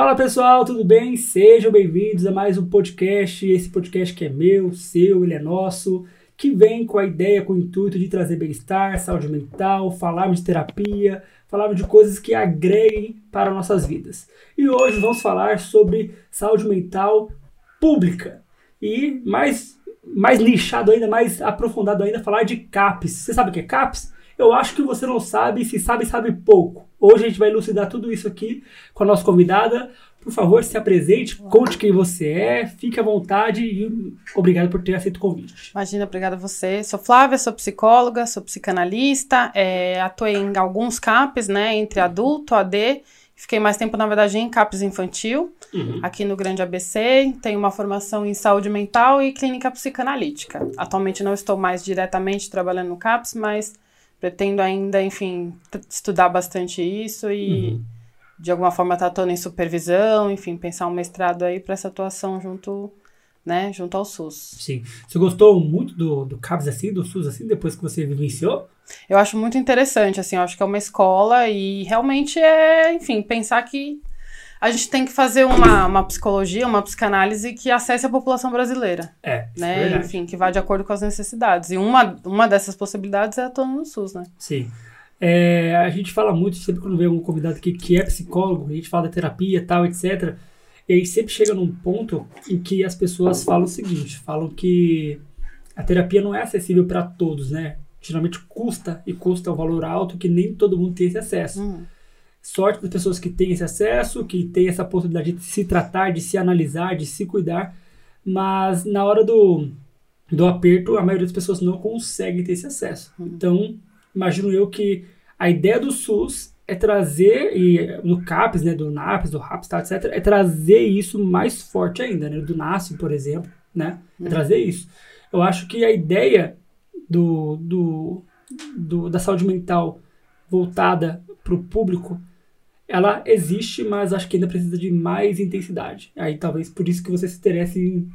Fala pessoal, tudo bem? Sejam bem-vindos a mais um podcast. Esse podcast que é meu, seu, ele é nosso, que vem com a ideia, com o intuito de trazer bem-estar, saúde mental, falarmos de terapia, falarmos de coisas que agreguem para nossas vidas. E hoje vamos falar sobre saúde mental pública e mais mais nichado ainda, mais aprofundado ainda, falar de CAPS. Você sabe o que é CAPS? Eu acho que você não sabe, se sabe, sabe pouco. Hoje a gente vai elucidar tudo isso aqui com a nossa convidada. Por favor, se apresente, conte quem você é, fique à vontade e obrigado por ter aceito o convite. Imagina, obrigada a você. Sou Flávia, sou psicóloga, sou psicanalista, é, atuei em alguns CAPs, né, entre adulto, AD, Fiquei mais tempo, na verdade, em CAPS infantil, uhum. aqui no Grande ABC. Tenho uma formação em saúde mental e clínica psicanalítica. Atualmente não estou mais diretamente trabalhando no CAPS, mas pretendo ainda, enfim, estudar bastante isso e uhum. de alguma forma estar tá atuando em supervisão, enfim, pensar um mestrado aí para essa atuação junto, né, junto ao SUS. Sim. Você gostou muito do, do CAPS assim, do SUS assim, depois que você vivenciou? Eu acho muito interessante, assim, eu acho que é uma escola e realmente é, enfim, pensar que a gente tem que fazer uma, uma psicologia, uma psicanálise que acesse a população brasileira. É, né? É Enfim, que vá de acordo com as necessidades. E uma, uma dessas possibilidades é atuando no SUS, né? Sim. É, a gente fala muito, sempre quando vem algum convidado aqui que é psicólogo, a gente fala da terapia e tal, etc. E aí sempre chega num ponto em que as pessoas falam o seguinte, falam que a terapia não é acessível para todos, né? Geralmente custa, e custa um valor alto que nem todo mundo tem esse acesso. Hum. Sorte das pessoas que têm esse acesso, que têm essa possibilidade de se tratar, de se analisar, de se cuidar, mas na hora do, do aperto, a maioria das pessoas não consegue ter esse acesso. Hum. Então, imagino eu que a ideia do SUS é trazer, e no CAPES, né, do NAPES, do RAPS, tá, etc., é trazer isso mais forte ainda, né, do NASF, por exemplo, né, é hum. trazer isso. Eu acho que a ideia do, do, do da saúde mental voltada para o público, ela existe, mas acho que ainda precisa de mais intensidade. Aí talvez por isso que você se interesse em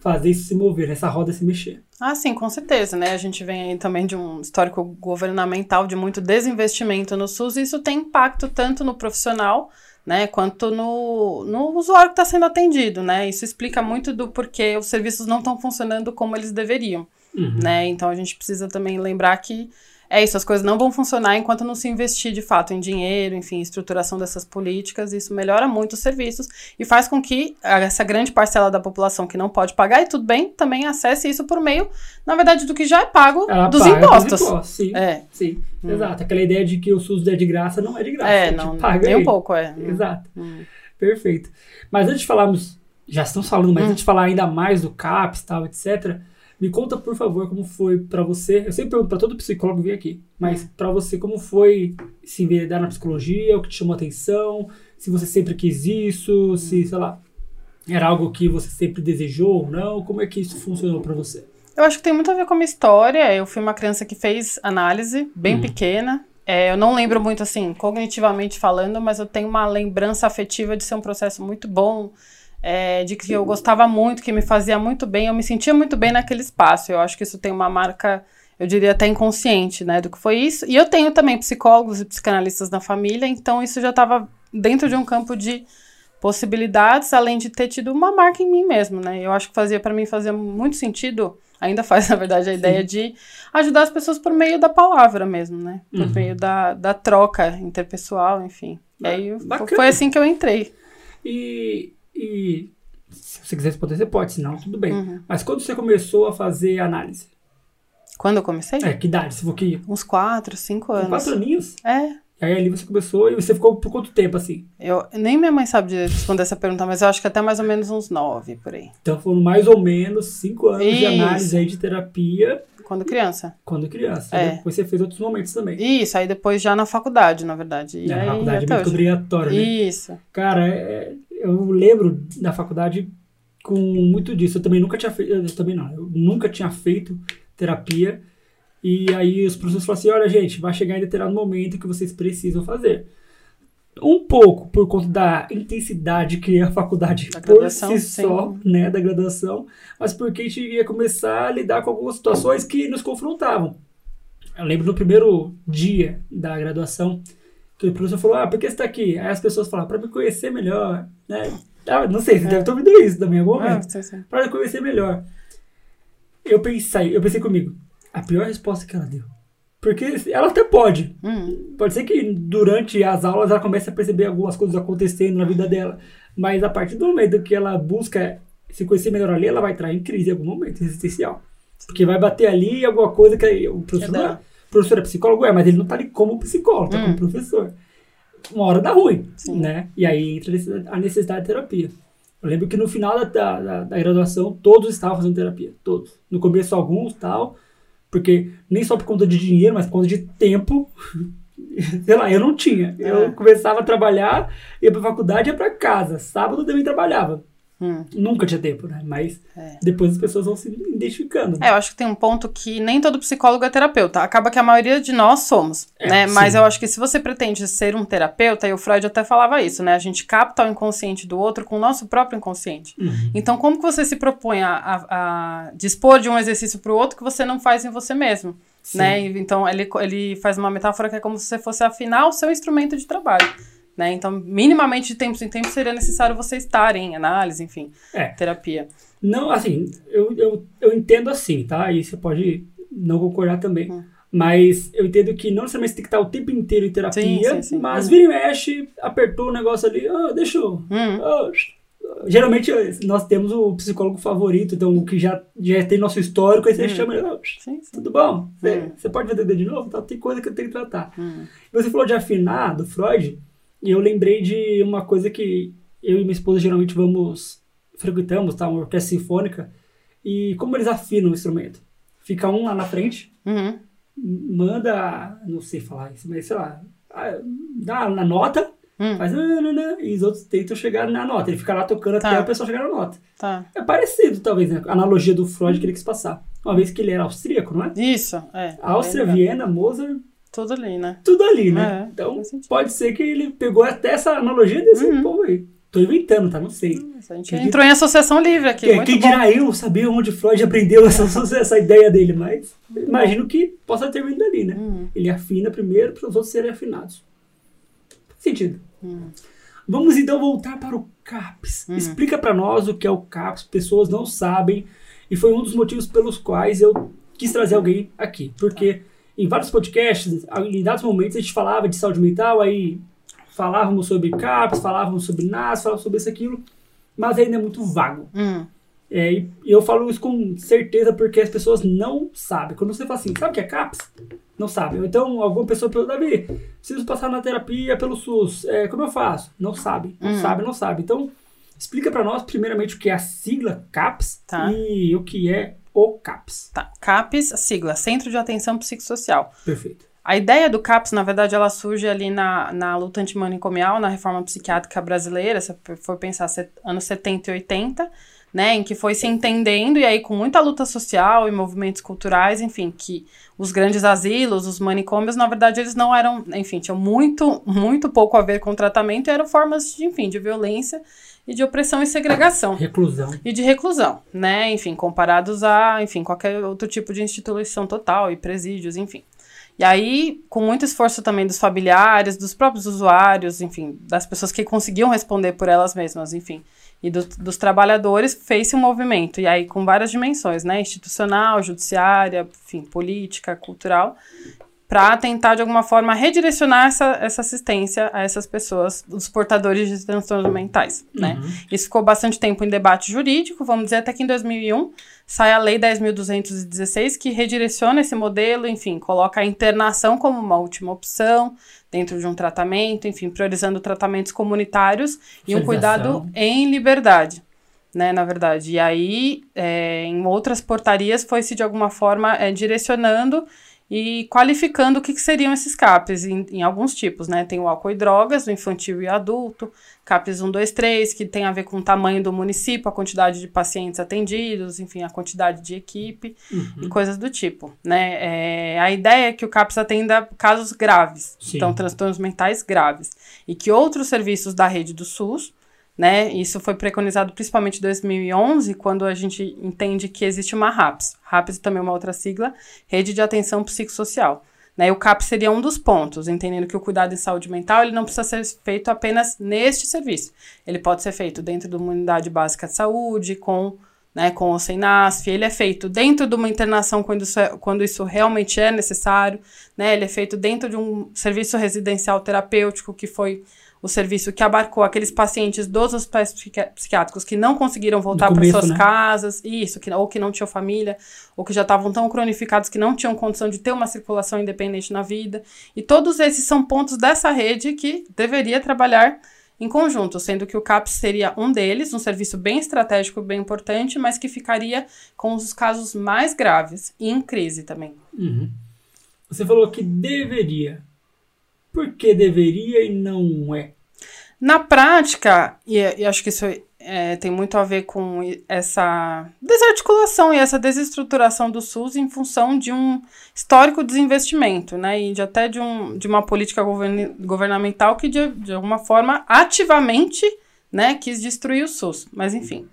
fazer isso se mover, essa roda se mexer. Ah, sim, com certeza, né? A gente vem aí também de um histórico governamental de muito desinvestimento no SUS e isso tem impacto tanto no profissional, né, quanto no, no usuário que está sendo atendido, né? Isso explica muito do porquê os serviços não estão funcionando como eles deveriam. Uhum. Né? Então a gente precisa também lembrar que é isso, as coisas não vão funcionar enquanto não se investir de fato em dinheiro, enfim, estruturação dessas políticas. Isso melhora muito os serviços e faz com que essa grande parcela da população que não pode pagar, e tudo bem, também acesse isso por meio, na verdade, do que já é pago Ela dos impostos. Dos impostos. Sim, é. sim. Hum. exato. Aquela ideia de que o SUS é de graça não é de graça. É, não, paga nem aí. um pouco, é. Hum. Exato. Hum. Perfeito. Mas antes de falarmos, já estamos falando, mas hum. antes de falar ainda mais do CAPS, tal, etc., me conta, por favor, como foi para você. Eu sempre pergunto para todo psicólogo que vem aqui, mas para você, como foi se enveredar na psicologia, o que te chamou a atenção, se você sempre quis isso, se, sei lá, era algo que você sempre desejou ou não, como é que isso funcionou para você? Eu acho que tem muito a ver com a minha história. Eu fui uma criança que fez análise, bem uhum. pequena. É, eu não lembro muito assim, cognitivamente falando, mas eu tenho uma lembrança afetiva de ser um processo muito bom é, de que eu gostava muito, que me fazia muito bem, eu me sentia muito bem naquele espaço. Eu acho que isso tem uma marca, eu diria até inconsciente, né, do que foi isso. E eu tenho também psicólogos e psicanalistas na família, então isso já estava dentro de um campo de possibilidades, além de ter tido uma marca em mim mesmo, né? Eu acho que fazia para mim fazia muito sentido, ainda faz na verdade a Sim. ideia de ajudar as pessoas por meio da palavra mesmo, né? Por uhum. meio da, da troca interpessoal, enfim. E aí foi assim que eu entrei. E e se você quiser responder, você pode, senão tudo bem. Uhum. Mas quando você começou a fazer análise? Quando eu comecei? É, que idade? Você que... Uns quatro, cinco anos. quatro aninhos? É. E aí ali você começou e você ficou por quanto tempo assim? Eu nem minha mãe sabe de responder essa pergunta, mas eu acho que até mais ou menos uns nove por aí. Então foram mais ou menos cinco anos Isso. de análise aí de terapia. Quando criança. Quando criança. É. Depois você fez outros momentos também. Isso, aí depois já na faculdade, na verdade. E é, aí, na faculdade, é né? Isso. Cara, é, eu lembro da faculdade com muito disso. Eu também nunca tinha feito, também não, eu nunca tinha feito terapia. E aí os professores falaram assim, olha gente, vai chegar em determinado momento que vocês precisam fazer. Um pouco por conta da intensidade que é a faculdade da por si sim. só, né, da graduação, mas porque a gente ia começar a lidar com algumas situações que nos confrontavam. Eu lembro no primeiro dia da graduação, o professor falou, ah, por que você tá aqui? Aí as pessoas falaram, pra me conhecer melhor, né? Ah, não sei, você deve ter ouvido isso também em algum Ah, momento. Pra me conhecer melhor. Eu pensei, eu pensei comigo, a pior resposta que ela deu. Porque ela até pode. Hum, Pode ser que durante as aulas ela comece a perceber algumas coisas acontecendo na vida dela. Mas a partir do momento que ela busca se conhecer melhor ali, ela vai entrar em crise em algum momento existencial. Porque vai bater ali alguma coisa que o professor, É, professor é psicólogo, é, mas ele não tá ali como psicólogo, tá Hum. como professor. Uma hora dá ruim, Sim. né? E aí entra a necessidade de terapia. Eu lembro que no final da, da, da- graduação, todos estavam fazendo terapia. Todos. No começo, alguns tal. Porque nem só por conta de dinheiro, mas por conta de tempo. Sei lá, eu não tinha. É. Eu começava a trabalhar, ia pra faculdade, ia pra casa. Sábado também trabalhava. Hum. Nunca tinha tempo, né? Mas É. depois as pessoas vão se identificando. É, eu acho que tem um ponto que nem todo psicólogo é terapeuta. Acaba que a maioria de nós somos, É, né? Mas sim. eu acho que se você pretende ser um terapeuta, e o Freud até falava isso, né? A gente capta o inconsciente do outro com o nosso próprio inconsciente. Uhum. Então, como que você se propõe a, a- a dispor de um exercício para o outro que você não faz em você mesmo? Sim. Né? Então, ele, ele faz uma metáfora que é como se você fosse afinar o seu instrumento de trabalho. Né? Então, minimamente de tempos em tempos seria necessário você estar em análise, enfim, É. terapia. Não, assim, eu, eu, eu entendo assim, tá? E você pode não concordar também. Hum. Mas eu entendo que não necessariamente você tem que estar o tempo inteiro em terapia, Sim, sim, sim. mas Hum. vira e mexe, apertou o negócio ali, ah, deixa eu. Hum. ah, geralmente nós temos o psicólogo favorito, então o que já, já tem nosso histórico, aí você Hum. chama ele, ah, Sim, sim. tudo bom? Você, Hum. você pode atender de novo? Tá, tem coisa que eu tenho que tratar. Hum. Você falou de afinar, do Freud, e eu lembrei de uma coisa que eu e minha esposa geralmente vamos, frequentamos, tá? Uma orquestra sinfônica, e como eles afinam o instrumento? Fica um lá na frente, Uhum. manda, não sei falar isso, mas sei lá, dá na nota, Hum. faz e os outros tentam chegar na nota. Ele fica lá tocando Tá. até a pessoa chegar na nota. Tá. É parecido, talvez, né? A analogia do Freud que ele quis passar. Uma vez que ele era austríaco, não é? Isso, é. Áustria, legal. Viena, Mozart, Tudo ali, né? tudo ali, né? É, então, pode ser que ele pegou até essa analogia desse Uhum. povo aí. Tô inventando, tá? Não sei. Nossa, a gente Quem entrou em associação livre aqui. Quem, quem dirá eu saber onde Freud aprendeu essa, essa ideia dele, mas imagino que possa ter vindo dali, né? Hum, Ele afina primeiro para os outros serem afinados. Faz sentido. hum. Vamos então voltar para o CAPS. Hum. Explica para nós o que é o CAPS. Pessoas não sabem e foi um dos motivos pelos quais eu quis trazer alguém aqui. Porque em vários podcasts, em dados momentos, a gente falava de saúde mental, aí falávamos sobre CAPS, falávamos sobre NAS, falávamos sobre isso aquilo, mas ainda é muito vago. Hum, É, e eu falo isso com certeza porque as pessoas não sabem. Quando você fala assim, sabe o que é CAPS? Não sabe. Ou então alguma pessoa pergunta, Davi, preciso passar na terapia pelo SUS. É, como eu faço? Não sabe. Não Hum. sabe, não sabe. Então, explica pra nós, primeiramente, o que é a sigla CAPS Tá. e o que é o CAPS. tá. CAPS, sigla, Centro de Atenção Psicossocial. Perfeito. A ideia do CAPS, na verdade, ela surge ali na, na luta antimanicomial, na reforma psiquiátrica brasileira, se for pensar set, anos 70 e 80, né, em que foi se entendendo, e aí com muita luta social e movimentos culturais, enfim, que os grandes asilos, os manicômios, na verdade, eles não eram, enfim, tinham muito, muito pouco a ver com tratamento, e eram formas, de, enfim, de violência e de opressão e segregação Reclusão. e de reclusão, né? Enfim, comparados a, enfim, qualquer outro tipo de instituição total e presídios, enfim. E aí, com muito esforço também dos familiares, dos próprios usuários, enfim, das pessoas que conseguiam responder por elas mesmas, enfim, e do- dos trabalhadores, fez-se um movimento. E aí, com várias dimensões, né? Institucional, judiciária, enfim, política, cultural, para tentar, de alguma forma, redirecionar essa, essa assistência a essas pessoas, os portadores de transtornos mentais, né? Uhum. Isso ficou bastante tempo em debate jurídico, vamos dizer, até que em 2001 sai a Lei 10.216, que redireciona esse modelo, enfim, coloca a internação como uma última opção dentro de um tratamento, enfim, priorizando tratamentos comunitários e um cuidado em liberdade. Né, na verdade. E aí, é, em outras portarias, foi-se de alguma forma é, direcionando e qualificando o que, que seriam esses CAPs em, em alguns tipos, né? Tem o álcool e drogas, o infantil e adulto, CAPs 1, 2, 3, que tem a ver com o tamanho do município, a quantidade de pacientes atendidos, enfim, a quantidade de equipe Uhum. e coisas do tipo, né? É, a ideia é que o CAPS atenda casos graves, Sim. então transtornos mentais graves, e que outros serviços da rede do SUS, né? Isso foi preconizado principalmente em 2011, quando a gente entende que existe uma RAPS. RAPS também é uma outra sigla, Rede de Atenção Psicossocial. Né, o CAP seria um dos pontos, entendendo que o cuidado em saúde mental ele não precisa ser feito apenas neste serviço. Ele pode ser feito dentro de uma unidade básica de saúde, com, né, com ou sem NASF, ele é feito dentro de uma internação quando isso, é, quando isso realmente é necessário, né, ele é feito dentro de um serviço residencial terapêutico que foi o serviço que abarcou aqueles pacientes dos hospitais psiquiátricos que não conseguiram voltar para suas né? casas, isso, que, ou que não tinham família, ou que já estavam tão cronificados que não tinham condição de ter uma circulação independente na vida. E todos esses são pontos dessa rede que deveria trabalhar em conjunto, sendo que o CAPS seria um deles, um serviço bem estratégico, bem importante, mas que ficaria com os casos mais graves e em crise também. Uhum. Você falou que deveria. Por que deveria e não é? Na prática, e, e acho que isso é, tem muito a ver com essa desarticulação e essa desestruturação do SUS em função de um histórico desinvestimento, né? E de, até de, um, de uma política govern governamental que, de, de alguma forma, ativamente né, quis destruir o SUS. Mas, enfim,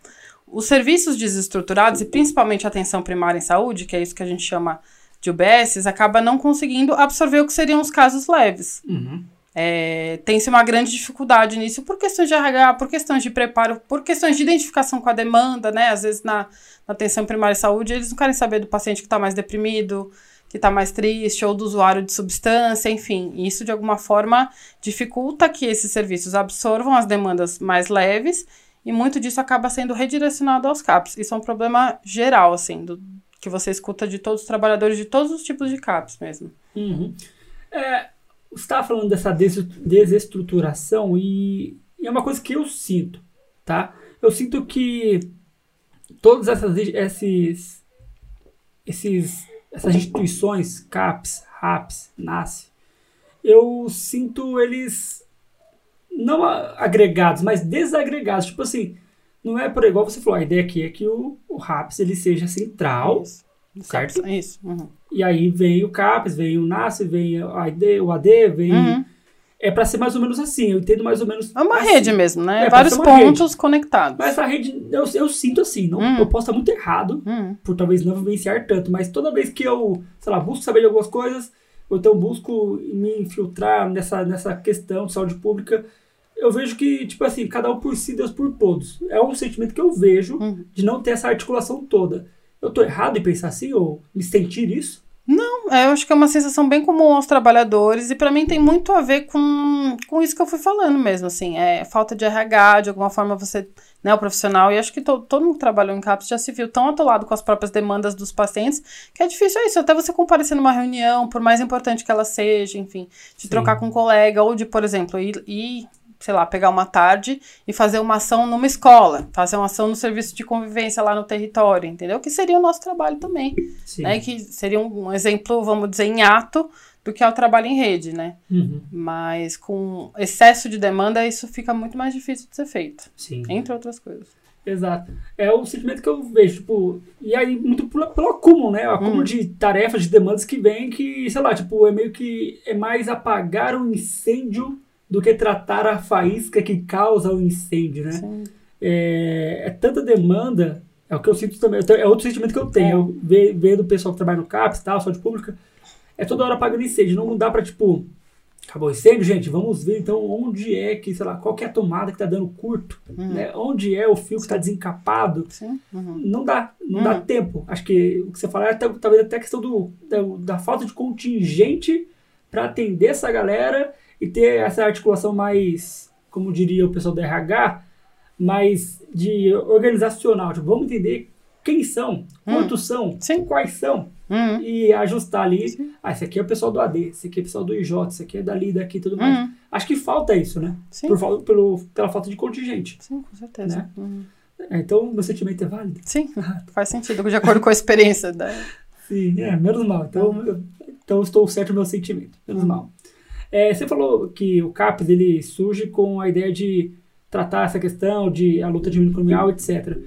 os serviços desestruturados, e principalmente a atenção primária em saúde, que é isso que a gente chama de UBSs acaba não conseguindo absorver o que seriam os casos leves. Uhum. É, Tem-se uma grande dificuldade nisso por questões de RH, por questões de preparo, por questões de identificação com a demanda, né? Às vezes na, na atenção primária de saúde, eles não querem saber do paciente que está mais deprimido, que está mais triste, ou do usuário de substância, enfim. Isso, de alguma forma, dificulta que esses serviços absorvam as demandas mais leves e muito disso acaba sendo redirecionado aos CAPs. Isso é um problema geral, assim, do, que você escuta de todos os trabalhadores de todos os tipos de CAPs mesmo. Uhum. É, você estava falando dessa desestruturação e, e, é uma coisa que eu sinto, tá? Eu sinto que todas essas esses, esses essas instituições, CAPs, RAPs, NAS, eu sinto eles não agregados, mas desagregados. Tipo assim, não é por igual você falou, a ideia aqui é que o, o RAPS ele seja central, isso. certo? Isso. Uhum. E aí vem o CAPS, vem o NAS, vem o AD, o AD vem... Uhum. É para ser mais ou menos assim, eu entendo mais ou menos. É uma assim. rede mesmo, né? É, Vários pontos rede. conectados. Mas a rede, eu, eu sinto assim, não, uhum. eu posso estar muito errado, uhum. por talvez não vivenciar tanto, mas toda vez que eu, sei lá, busco saber de algumas coisas, ou então busco me infiltrar nessa, nessa questão de saúde pública, eu vejo que, tipo assim, cada um por si, Deus por todos. É um sentimento que eu vejo uhum. de não ter essa articulação toda. Eu tô errado em pensar assim, ou me sentir isso? Não, é, eu acho que é uma sensação bem comum aos trabalhadores e para mim tem muito a ver com, com isso que eu fui falando mesmo, assim, é falta de RH, de alguma forma você, né, o profissional, e acho que to, todo mundo que trabalhou em CAPS já se viu tão atolado com as próprias demandas dos pacientes que é difícil isso, até você comparecer numa reunião, por mais importante que ela seja, enfim, de Sim. trocar com um colega ou de, por exemplo, ir, ir sei lá, pegar uma tarde e fazer uma ação numa escola, fazer uma ação no serviço de convivência lá no território, entendeu? Que seria o nosso trabalho também, Sim. né? Que seria um, um, exemplo, vamos dizer, em ato do que é o trabalho em rede, né? Uhum. Mas com excesso de demanda, isso fica muito mais difícil de ser feito. Sim. Entre outras coisas. Exato. É o sentimento que eu vejo, tipo, e aí muito pelo, pelo acúmulo, né? O acúmulo hum. de tarefas, de demandas que vem que, sei lá, tipo, é meio que é mais apagar um incêndio do que tratar a faísca que causa o incêndio, né? É, é, tanta demanda, é o que eu sinto também, é outro sentimento que eu tenho, é. ver, ver do pessoal que trabalha no CAPS, tal, saúde pública, é toda hora apagando incêndio, não dá pra, tipo, acabou o incêndio, gente, vamos ver então onde é que, sei lá, qual é a tomada que tá dando curto, uhum. né? Onde é o fio que está desencapado. Uhum. Não dá, não uhum. dá tempo. Acho que o que você fala é talvez até a questão do, da, da falta de contingente para atender essa galera e ter essa articulação mais, como diria o pessoal do RH, mais de organizacional. Tipo, vamos entender quem são, hum. quantos são, Sim. quais são, hum. e ajustar ali. Sim. Ah, esse aqui é o pessoal do AD, esse aqui é o pessoal do IJ, esse aqui é dali, daqui tudo mais. Hum. Acho que falta isso, né? Sim. Por, pelo, pela falta de contingente. Sim, com certeza. Né? Uhum. É, então, meu sentimento é válido? Sim, faz sentido, de acordo com a experiência. Da... Sim, é, menos mal. Então, eu, então estou certo no meu sentimento, menos mal. É, você falou que o CAPES ele surge com a ideia de tratar essa questão de a luta antimanicomial, etc.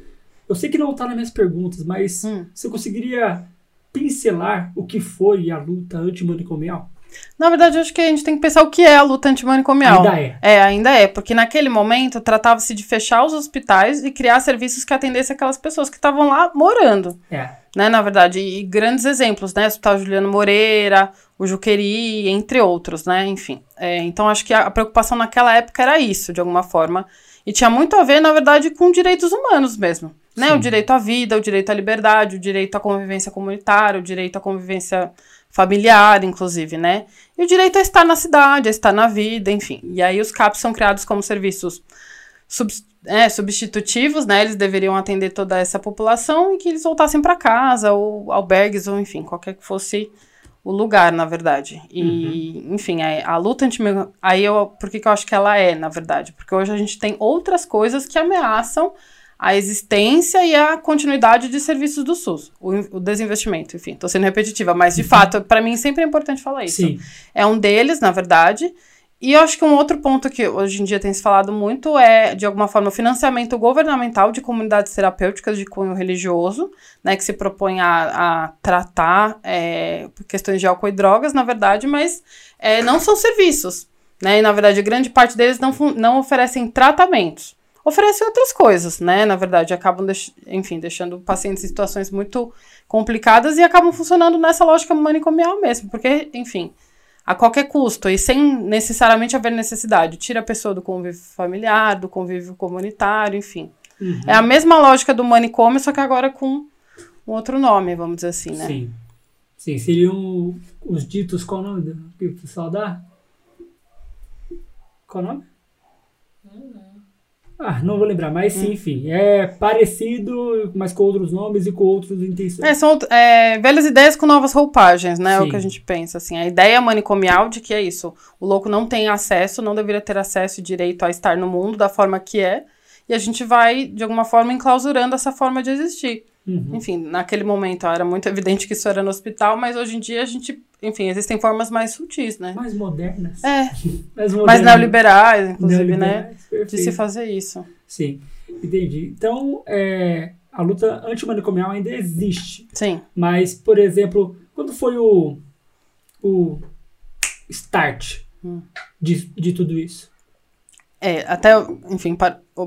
Eu sei que não está nas minhas perguntas, mas hum. você conseguiria pincelar o que foi a luta antimanicomial? Na verdade, acho que a gente tem que pensar o que é a luta antimanicomial. Ainda é. É, ainda é, porque naquele momento tratava-se de fechar os hospitais e criar serviços que atendessem aquelas pessoas que estavam lá morando. É. né, na verdade, e grandes exemplos, né, Hospital Juliano Moreira, o Juqueri, entre outros, né, enfim. É, então, acho que a, preocupação naquela época era isso, de alguma forma, e tinha muito a ver, na verdade, com direitos humanos mesmo, né, Sim. o direito à vida, o direito à liberdade, o direito à convivência comunitária, o direito à convivência familiar, inclusive, né, e o direito a estar na cidade, a estar na vida, enfim. E aí os CAPs são criados como serviços é, substitutivos, né? Eles deveriam atender toda essa população e que eles voltassem para casa, ou albergues, ou enfim, qualquer que fosse o lugar, na verdade. E, uhum. enfim, a, a luta anti aí eu, por que, que eu acho que ela é, na verdade? Porque hoje a gente tem outras coisas que ameaçam a existência e a continuidade de serviços do SUS, o, o desinvestimento, enfim, estou sendo repetitiva, mas de uhum. fato, para mim sempre é importante falar isso. Sim. É um deles, na verdade, e eu acho que um outro ponto que hoje em dia tem se falado muito é, de alguma forma, o financiamento governamental de comunidades terapêuticas de cunho religioso, né, que se propõe a, a tratar é, questões de álcool e drogas, na verdade, mas é, não são serviços. Né, e, na verdade, grande parte deles não, não oferecem tratamentos. Oferecem outras coisas, né? Na verdade, acabam, deix enfim, deixando pacientes em situações muito complicadas e acabam funcionando nessa lógica manicomial mesmo, porque, enfim, a qualquer custo e sem necessariamente haver necessidade. Tira a pessoa do convívio familiar, do convívio comunitário, enfim. Uhum. É a mesma lógica do manicômio, só que agora com um outro nome, vamos dizer assim, né? Sim. Sim, seriam os ditos, qual o nome que o pessoal dá? Qual o nome? Ah, não vou lembrar, mas sim, hum. enfim. É parecido, mas com outros nomes e com outros intenções. É, são é, velhas ideias com novas roupagens, né? Sim. É o que a gente pensa, assim. A ideia manicomial de que é isso. O louco não tem acesso, não deveria ter acesso e direito a estar no mundo da forma que é. E a gente vai, de alguma forma, enclausurando essa forma de existir. Uhum. Enfim, naquele momento era muito evidente que isso era no hospital, mas hoje em dia a gente, enfim, existem formas mais sutis, né? Mais modernas. É. mais, modernas. mais neoliberais, inclusive, né? neoliberais, né? Perfeito. De se fazer isso. Sim, entendi. Então, é, a luta antimanicomial ainda existe. Sim. Mas, por exemplo, quando foi o, o start hum. de, de tudo isso? É, até, enfim,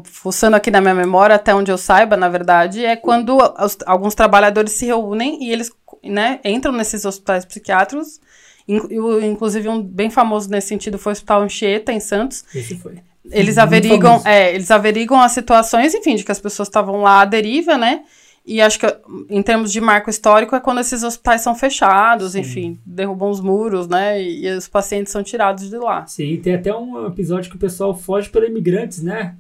fuçando aqui na minha memória, até onde eu saiba, na verdade, é quando os, alguns trabalhadores se reúnem e eles né, entram nesses hospitais psiquiátricos. Inclusive, um bem famoso nesse sentido foi o Hospital Anchieta, em Santos. Esse foi. Eles averigam, é, eles averigam as situações, enfim, de que as pessoas estavam lá à deriva, né? E acho que, em termos de marco histórico, é quando esses hospitais são fechados, Sim. enfim, derrubam os muros, né? E, e, os pacientes são tirados de lá. Sim, tem até um episódio que o pessoal foge para imigrantes, né?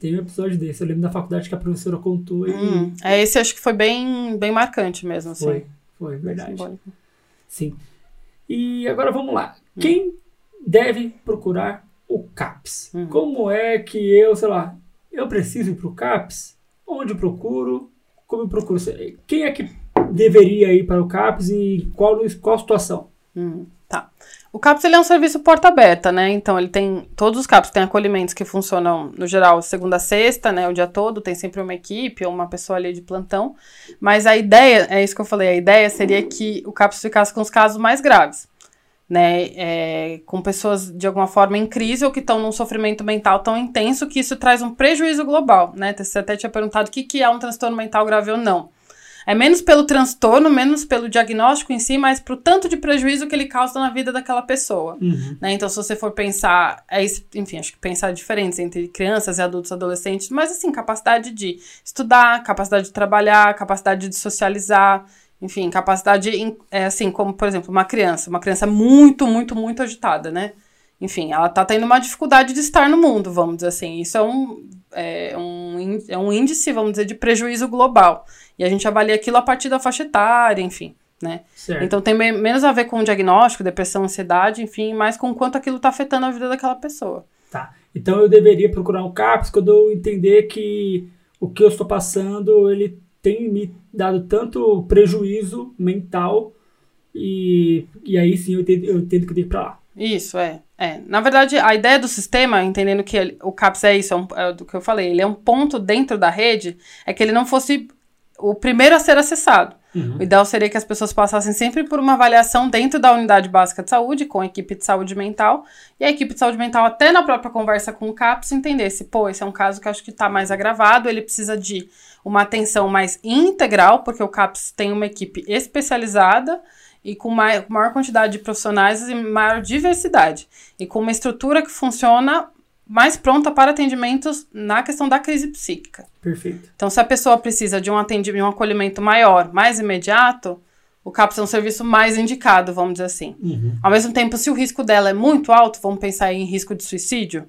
Tem um episódio desse. Eu lembro da faculdade que a professora contou. E... Hum, é, esse acho que foi bem, bem marcante mesmo, assim. Foi, foi, verdade. Simbólico. Sim. E agora vamos lá. Hum. Quem deve procurar o CAPS? Hum. Como é que eu, sei lá, eu preciso ir para o CAPS? Onde procuro? Como eu procuro? Quem é que deveria ir para o CAPS e qual, qual situação? Hum, tá. O CAPS ele é um serviço porta aberta, né? Então ele tem todos os CAPS têm acolhimentos que funcionam no geral segunda a sexta, né? O dia todo tem sempre uma equipe ou uma pessoa ali de plantão. Mas a ideia é isso que eu falei. A ideia seria que o CAPS ficasse com os casos mais graves né, é, com pessoas de alguma forma em crise ou que estão num sofrimento mental tão intenso que isso traz um prejuízo global, né? Você até tinha perguntado o que, que é um transtorno mental grave ou não. É menos pelo transtorno, menos pelo diagnóstico em si, mas pro tanto de prejuízo que ele causa na vida daquela pessoa. Uhum. Né? Então, se você for pensar, é, enfim, acho que pensar diferentes entre crianças e adultos adolescentes, mas assim, capacidade de estudar, capacidade de trabalhar, capacidade de socializar, enfim, capacidade, é assim, como, por exemplo, uma criança, uma criança muito, muito, muito agitada, né? Enfim, ela tá tendo uma dificuldade de estar no mundo, vamos dizer assim. Isso é um, é um, é um índice, vamos dizer, de prejuízo global. E a gente avalia aquilo a partir da faixa etária, enfim, né? Certo. Então tem menos a ver com o diagnóstico, depressão, ansiedade, enfim, mais com quanto aquilo tá afetando a vida daquela pessoa. Tá. Então eu deveria procurar um CAPS quando eu entender que o que eu estou passando, ele tem me dado tanto prejuízo mental e, e aí sim eu entendo, eu entendo que eu tenho que ir para lá. Isso, é. é. Na verdade, a ideia do sistema, entendendo que ele, o CAPS é isso, é, um, é do que eu falei, ele é um ponto dentro da rede, é que ele não fosse o primeiro a ser acessado. Uhum. O ideal seria que as pessoas passassem sempre por uma avaliação dentro da unidade básica de saúde, com a equipe de saúde mental, e a equipe de saúde mental, até na própria conversa com o CAPS, entendesse, pô, esse é um caso que acho que está mais agravado, ele precisa de uma atenção mais integral, porque o CAPS tem uma equipe especializada e com maior, quantidade de profissionais e maior diversidade, e com uma estrutura que funciona mais pronta para atendimentos na questão da crise psíquica. Perfeito. Então, se a pessoa precisa de um atendimento, um acolhimento maior, mais imediato, o CAPS é um serviço mais indicado, vamos dizer assim. Uhum. Ao mesmo tempo, se o risco dela é muito alto, vamos pensar em risco de suicídio,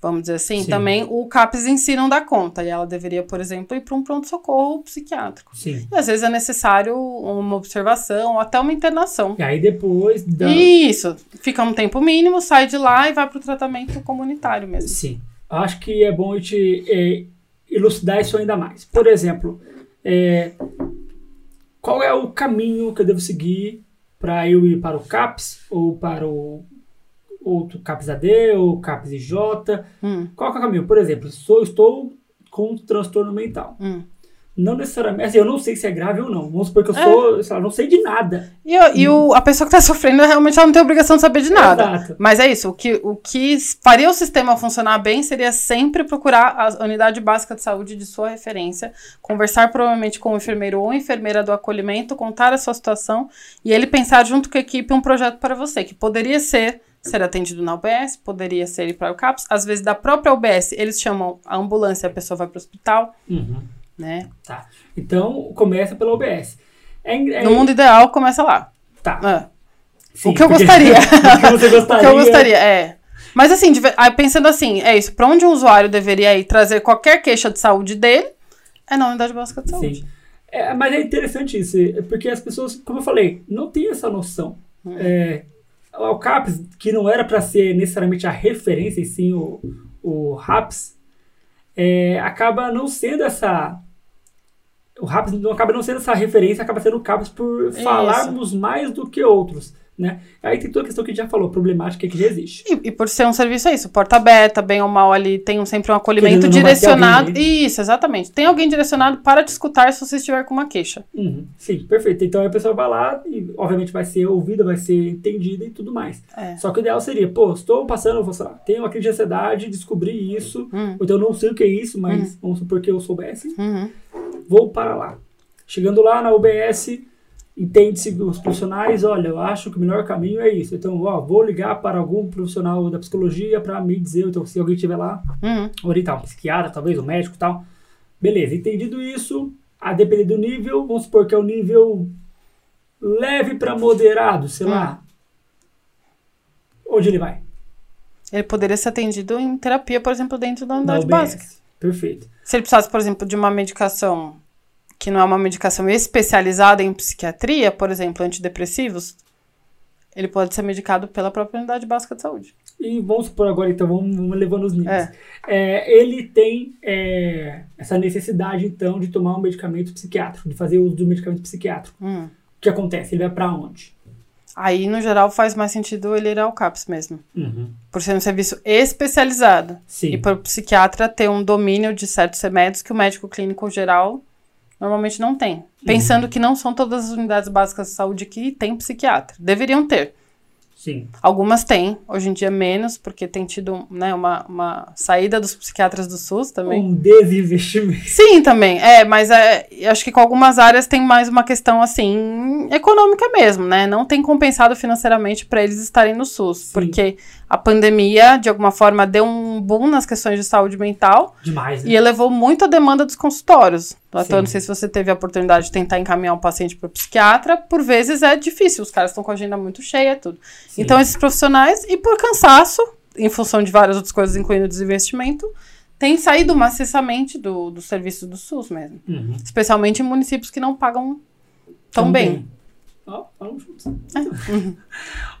vamos dizer assim, Sim. também o CAPS em si não dá conta. E ela deveria, por exemplo, ir para um pronto-socorro psiquiátrico. Sim. E às vezes é necessário uma observação ou até uma internação. E aí depois da. Isso, fica um tempo mínimo, sai de lá e vai para o tratamento comunitário mesmo. Sim. Acho que é bom a gente é, elucidar isso ainda mais. Por exemplo, é, qual é o caminho que eu devo seguir para eu ir para o CAPS ou para o outro CAPS AD ou CAPS IJ? Hum, Qual que é o caminho? Por exemplo, sou, estou com um transtorno mental. hum. Não necessariamente, assim, eu não sei se é grave ou não. Vamos supor que eu É. sou, sei lá, não sei de nada. E, o- e o, a pessoa que está sofrendo, realmente, ela não tem obrigação de saber de nada. Exato. Mas é isso, o que, o que faria o sistema funcionar bem seria sempre procurar a unidade básica de saúde de sua referência, conversar provavelmente com o enfermeiro ou enfermeira do acolhimento, contar a sua situação e ele pensar junto com a equipe um projeto para você, que poderia ser ser atendido na UBS, poderia ser ir para o CAPS, às vezes da própria UBS eles chamam a ambulância, a pessoa vai para o hospital, Uhum. né? Tá. Então, começa pela OBS. É, é- No mundo ideal, começa lá. Tá. Ah. Sim, o que eu porque- gostaria. o que você O gostaria. que eu gostaria, é. Mas assim, pensando assim, é isso, pra onde um usuário deveria ir trazer qualquer queixa de saúde dele, é na unidade básica de saúde. Sim. É, mas é interessante isso, é porque as pessoas, como eu falei, não têm essa noção. Hum. É, o CAPS, que não era para ser necessariamente a referência, e sim o, o RAPS, é, acaba não sendo essa. O RAPS não acaba não sendo essa referência, acaba sendo o CAPS por Isso. falarmos mais do que outros. Né? Aí tem toda a questão que a gente já falou, problemática que já existe. E, e por ser um serviço, é isso, porta aberta, bem ou mal ali, tem um, sempre um acolhimento direcionado. alguém, né? Isso, exatamente. Tem alguém direcionado para te escutar se você estiver com uma queixa. Uhum, sim, perfeito. Então a pessoa vai lá e, obviamente, vai ser ouvida, vai ser entendida e tudo mais. É. Só que o ideal seria, pô, estou passando, vou, lá, tenho uma crise de ansiedade, descobri isso, Hum. ou então eu não sei o que é isso, mas vamos supor que eu soubesse, Uhum. vou para lá. Chegando lá na UBS, entende-se os profissionais, olha, eu acho que o melhor caminho é isso. Então, ó, vou ligar para algum profissional da psicologia para me dizer, então se alguém estiver lá, Uhum. orientar um psiquiatra, talvez, um médico e tal. Beleza, entendido isso, a depender do nível, vamos supor que é o nível leve para moderado, sei lá. Onde ele vai? Ele poderia ser atendido em terapia, por exemplo, dentro da unidade básica. Perfeito. Se ele precisasse, por exemplo, de uma medicação que não é uma medicação especializada em psiquiatria, por exemplo, antidepressivos, ele pode ser medicado pela própria unidade básica de saúde. E vamos supor agora, então, vamos, vamos levando os níveis. É, ele tem é, essa necessidade, então, de tomar um medicamento psiquiátrico, de fazer uso do medicamento psiquiátrico. Hum. O que acontece? Ele vai para onde? Aí, no geral, faz mais sentido ele ir ao CAPS mesmo. Uhum. Por ser um serviço especializado. Sim. E para o psiquiatra ter um domínio de certos remédios que o médico clínico geral normalmente não tem. Pensando que não são todas as unidades básicas de saúde que têm psiquiatra. Deveriam ter. Sim. Algumas têm, hoje em dia menos, porque tem tido né, uma, uma saída dos psiquiatras do SUS também. Um desinvestimento. Sim, também. É, mas é, acho que com algumas áreas tem mais uma questão assim econômica mesmo, né? Não tem compensado financeiramente para eles estarem no SUS, Sim. porque a pandemia de alguma forma deu um boom nas questões de saúde mental Demais, né? e elevou muito a demanda dos consultórios. Então, eu não sei se você teve a oportunidade de tentar encaminhar um paciente para o psiquiatra, por vezes é difícil, os caras estão com a agenda muito cheia, tudo. Sim. Então, esses profissionais, e por cansaço, em função de várias outras coisas, incluindo desinvestimento, têm saído maciçamente do, do serviço do SUS mesmo. Uhum. Especialmente em municípios que não pagam tão bem. Ó, falamos juntos. Uhum.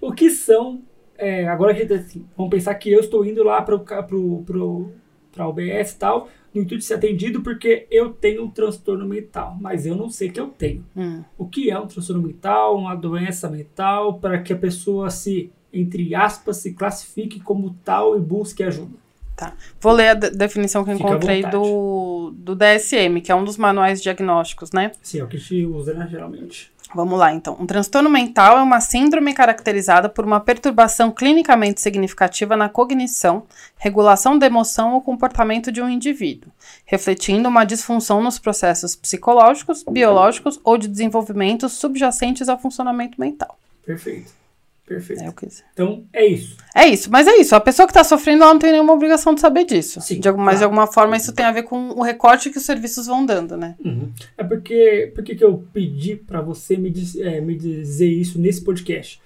o que são. É, agora a gente assim, vamos pensar que eu estou indo lá para pro, pro, a UBS e tal, no intuito de ser atendido porque eu tenho um transtorno mental, mas eu não sei que eu tenho. Hum. O que é um transtorno mental, uma doença mental, para que a pessoa se, entre aspas, se classifique como tal e busque ajuda. Tá. Vou ler a de- definição que eu Fica encontrei do, do DSM, que é um dos manuais diagnósticos, né? Sim, é o que a gente usa, né, geralmente. Vamos lá, então. Um transtorno mental é uma síndrome caracterizada por uma perturbação clinicamente significativa na cognição, regulação da emoção ou comportamento de um indivíduo, refletindo uma disfunção nos processos psicológicos, biológicos ou de desenvolvimento subjacentes ao funcionamento mental. Perfeito. Perfeito. É o que Então, é isso. É isso, mas é isso. A pessoa que está sofrendo, ela não tem nenhuma obrigação de saber disso. Sim, de alguma, Mas de claro. alguma forma isso tem a ver com o recorte que os serviços vão dando, né? Uhum. É porque, por que eu pedi pra você me, diz- é, me dizer isso nesse podcast?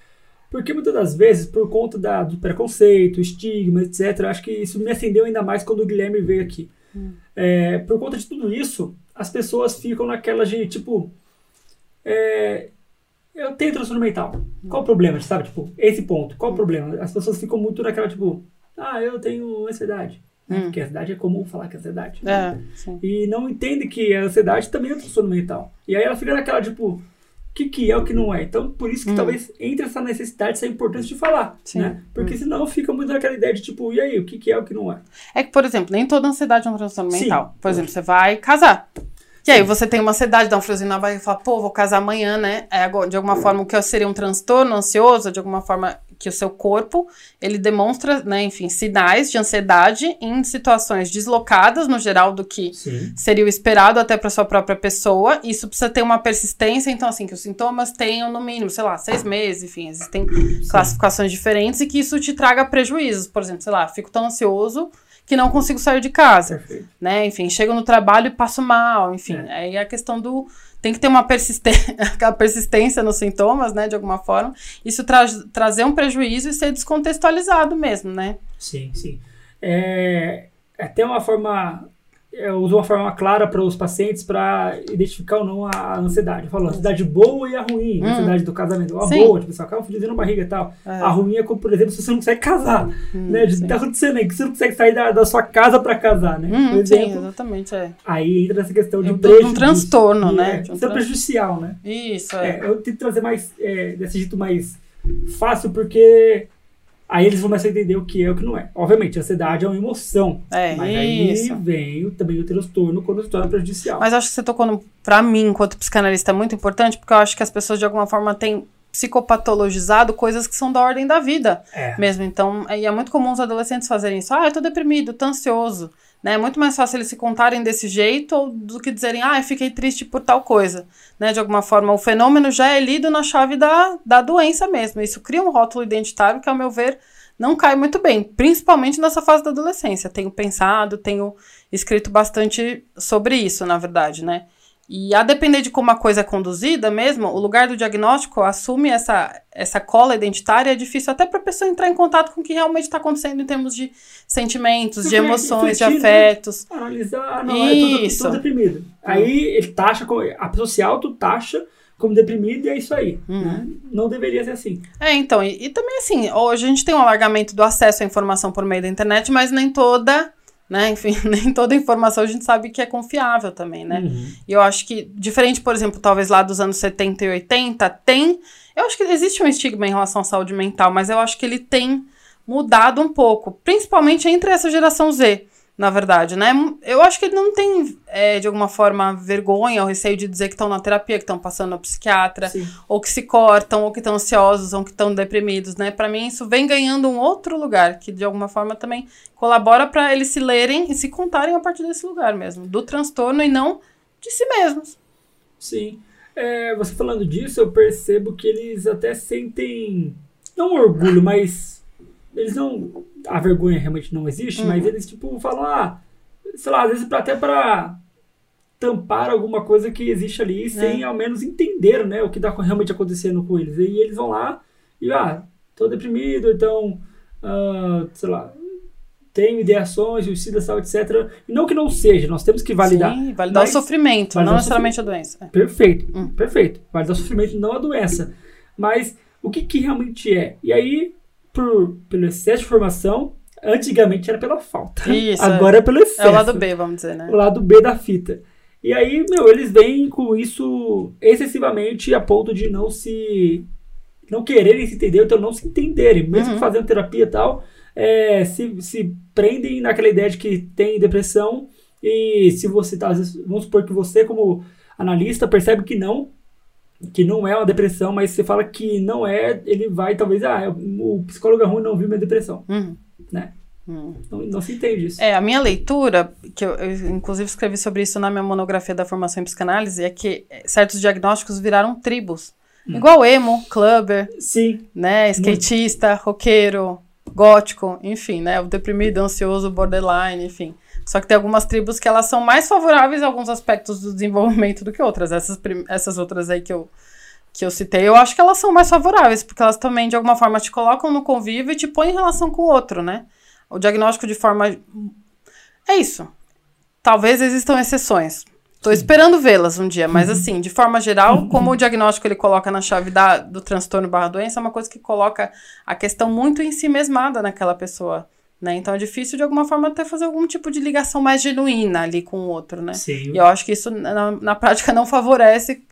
Porque muitas das vezes, por conta da, do preconceito, estigma, etc., acho que isso me acendeu ainda mais quando o Guilherme veio aqui. É, por conta de tudo isso, as pessoas ficam naquela de tipo. é, eu tenho transtorno mental. Qual o problema? Sabe? Tipo, esse ponto. Qual o problema? As pessoas ficam muito naquela, tipo, ah, eu tenho ansiedade. né? Porque ansiedade é comum falar que é ansiedade. É, sim. E não entende que a ansiedade também é um transtorno mental. E aí ela fica naquela, tipo, o que, que é o que não é? Então, por isso que talvez entre essa necessidade, essa importância de falar, Sim. né? Porque senão fica muito naquela ideia de, tipo, e aí, o que, que é o que não é? É que, por exemplo, nem toda ansiedade é um transtorno Sim. mental. Por exemplo, você vai casar. E aí você tem uma ansiedade, dá um friozinho na barriga e fala, pô, vou casar amanhã, né? É, de alguma forma, o que seria um transtorno ansioso, de alguma forma que o seu corpo, ele demonstra, né, enfim, sinais de ansiedade em situações deslocadas, no geral, do que Sim. seria o esperado até para sua própria pessoa. Isso precisa ter uma persistência, então, assim, que os sintomas tenham no mínimo, sei lá, seis meses, enfim, existem classificações diferentes e que isso te traga prejuízos. Por exemplo, sei lá, fico tão ansioso que não consigo sair de casa, Perfeito. né? Enfim, chego no trabalho e passo mal, enfim. É. Aí a questão do. Tem que ter uma persistência, persistência nos sintomas, né, de alguma forma. Isso tra trazer um prejuízo e ser descontextualizado mesmo, né? Sim, sim. É até uma forma. Eu uso uma forma clara para os pacientes para identificar ou não a ansiedade. Eu falo, a ansiedade boa e a ruim. A ansiedade do casamento. A Hum. Sim. boa, tipo, você acaba fudendo a barriga e tal. É. A ruim é como, por exemplo, se você não consegue casar. né? De sim. tá acontecendo aí, que você não consegue sair da, da sua casa para casar, né? Hum, por sim, exemplo, exatamente, é. aí entra essa questão de De um- um transtorno, né? É, um é tran- prejudicial, né? Isso, é. É, eu tento trazer mais, é, desse jeito mais fácil, porque aí eles começam a entender o que é e o que não é. Obviamente, a ansiedade é uma emoção. É, mas aí isso. vem o- também o transtorno quando se torna prejudicial. Mas acho que você tocou, no, pra mim, enquanto psicanalista, é muito importante, porque eu acho que as pessoas, de alguma forma, têm psicopatologizado coisas que são da ordem da vida É. mesmo. Então, e é muito comum os adolescentes fazerem isso. Ah, eu tô deprimido, tô ansioso. Né? É muito mais fácil eles se contarem desse jeito ou do que dizerem, ah, eu fiquei triste por tal coisa. Né? De alguma forma, o fenômeno já é lido na chave da, da doença mesmo. Isso cria um rótulo identitário que, ao meu ver, não cai muito bem, principalmente nessa fase da adolescência. Tenho pensado, tenho escrito bastante sobre isso, na verdade, né? E a depender de como a coisa é conduzida mesmo, o lugar do diagnóstico assume essa, essa cola identitária, é difícil até para a pessoa entrar em contato com o que realmente está acontecendo em termos de sentimentos, de emoções, de né? afetos. Analisar, ah, não, eu tô, Isso. tô, tô deprimido. Aí ele taxa, a pessoa se auto-taxa como deprimido e é isso aí. Uhum. né? Não deveria ser assim. É, então, e, e também assim, hoje a gente tem um alargamento do acesso à informação por meio da internet, mas nem toda, né, enfim, nem toda informação a gente sabe que é confiável também, né? Uhum. E eu acho que, diferente, por exemplo, talvez lá dos anos 70 e 80, tem. Eu acho que existe um estigma em relação à saúde mental, mas eu acho que ele tem mudado um pouco, principalmente entre essa geração Z, na verdade, né? Eu acho que ele não tem, é, de alguma forma, vergonha ou receio de dizer que estão na terapia, que estão passando no psiquiatra, Sim. ou que se cortam, ou que estão ansiosos, ou que estão deprimidos, né? Para mim, isso vem ganhando um outro lugar, que de alguma forma também colabora para eles se lerem e se contarem a partir desse lugar mesmo, do transtorno e não de si mesmos. Sim. É, você falando disso, eu percebo que eles até sentem. Não orgulho, mas. Eles não. A vergonha realmente não existe, mas eles, tipo, falam, ah, sei lá, às vezes até pra tampar alguma coisa que existe ali, sem ao menos entender, né, o que tá realmente acontecendo com eles. E eles vão lá e, ah, tô deprimido, então, ah, sei lá, tenho ideações, suicida, tal, etc. E não que não seja, nós temos que validar. Sim, validar o sofrimento, validar não o necessariamente a doença. É. Perfeito, Hum. perfeito. Vai dar sofrimento, não a doença. Mas o que, que realmente é? E aí, por, pelo excesso de informação, antigamente era pela falta. Isso, Agora é, pelo excesso. É o lado B, vamos dizer, né? O lado B da fita. E aí, meu, eles vêm com isso excessivamente a ponto de não se. não quererem se entender, então não se entenderem. Mesmo Uhum. fazendo terapia e tal, é, se, se prendem naquela ideia de que tem depressão E se você tá, vezes, vamos supor que você, como analista, percebe que não, que não é uma depressão, mas você fala que não é, ele vai talvez, ah, o psicólogo é ruim não viu minha depressão, Uhum. né? Uhum. Não, não se entende isso. É, a minha leitura, que eu, eu, inclusive escrevi sobre isso na minha monografia da formação em psicanálise, é que certos diagnósticos viraram tribos. Igual emo, clubber, Sim, né, skatista, roqueiro, gótico, enfim, né, o deprimido, ansioso, borderline, enfim. Só que tem algumas tribos que elas são mais favoráveis a alguns aspectos do desenvolvimento do que outras. Essas, essas outras aí que eu, que eu citei, eu acho que elas são mais favoráveis, porque elas também, de alguma forma, te colocam no convívio e te põem em relação com o outro, né? O diagnóstico de forma. É isso. Talvez existam exceções. Tô esperando vê-las um dia, mas assim, de forma geral, como o diagnóstico ele coloca na chave da, do transtorno barra doença, é uma coisa que coloca a questão muito em si mesmada naquela pessoa, né? Então é difícil de alguma forma até fazer algum tipo de ligação mais genuína ali com o outro, né? sim. E eu acho que isso na, na prática não favorece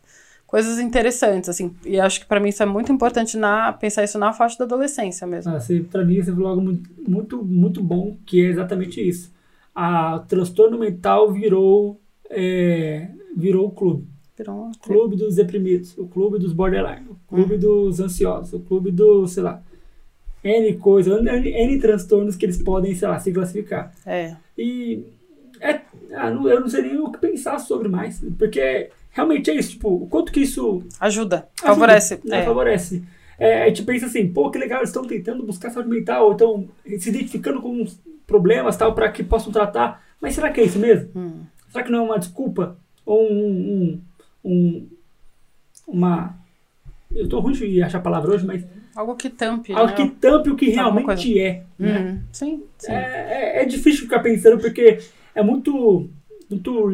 coisas interessantes, assim. E acho que pra mim isso é muito importante na pensar isso na faixa da adolescência mesmo. Ah, pra mim, você falou algo muito, muito, muito bom, que é exatamente isso. A transtorno mental virou, é, virou o clube. Virou um- O clube dos deprimidos, o clube dos borderline, o clube dos ansiosos, o clube do, sei lá, N coisas, N, N transtornos que eles podem, sei lá, se classificar. É. E é, ah, não- eu não sei nem o que pensar sobre mais, porque realmente é isso, tipo, o quanto que isso Ajuda, Ajuda, favorece. né, é. favorece. É, a gente pensa assim, pô, que legal, eles estão tentando buscar saúde mental, ou estão se identificando com uns problemas tal, para que possam tratar. Mas será que é isso mesmo? Hum. Será que não é uma desculpa? Ou um. um, um uma. Eu tô ruim de achar a palavra hoje, mas. Algo que tampe, Algo né? que tampe o que realmente é. Né? Uhum. Sim, sim. É, é, é difícil ficar pensando, porque é muito. Muito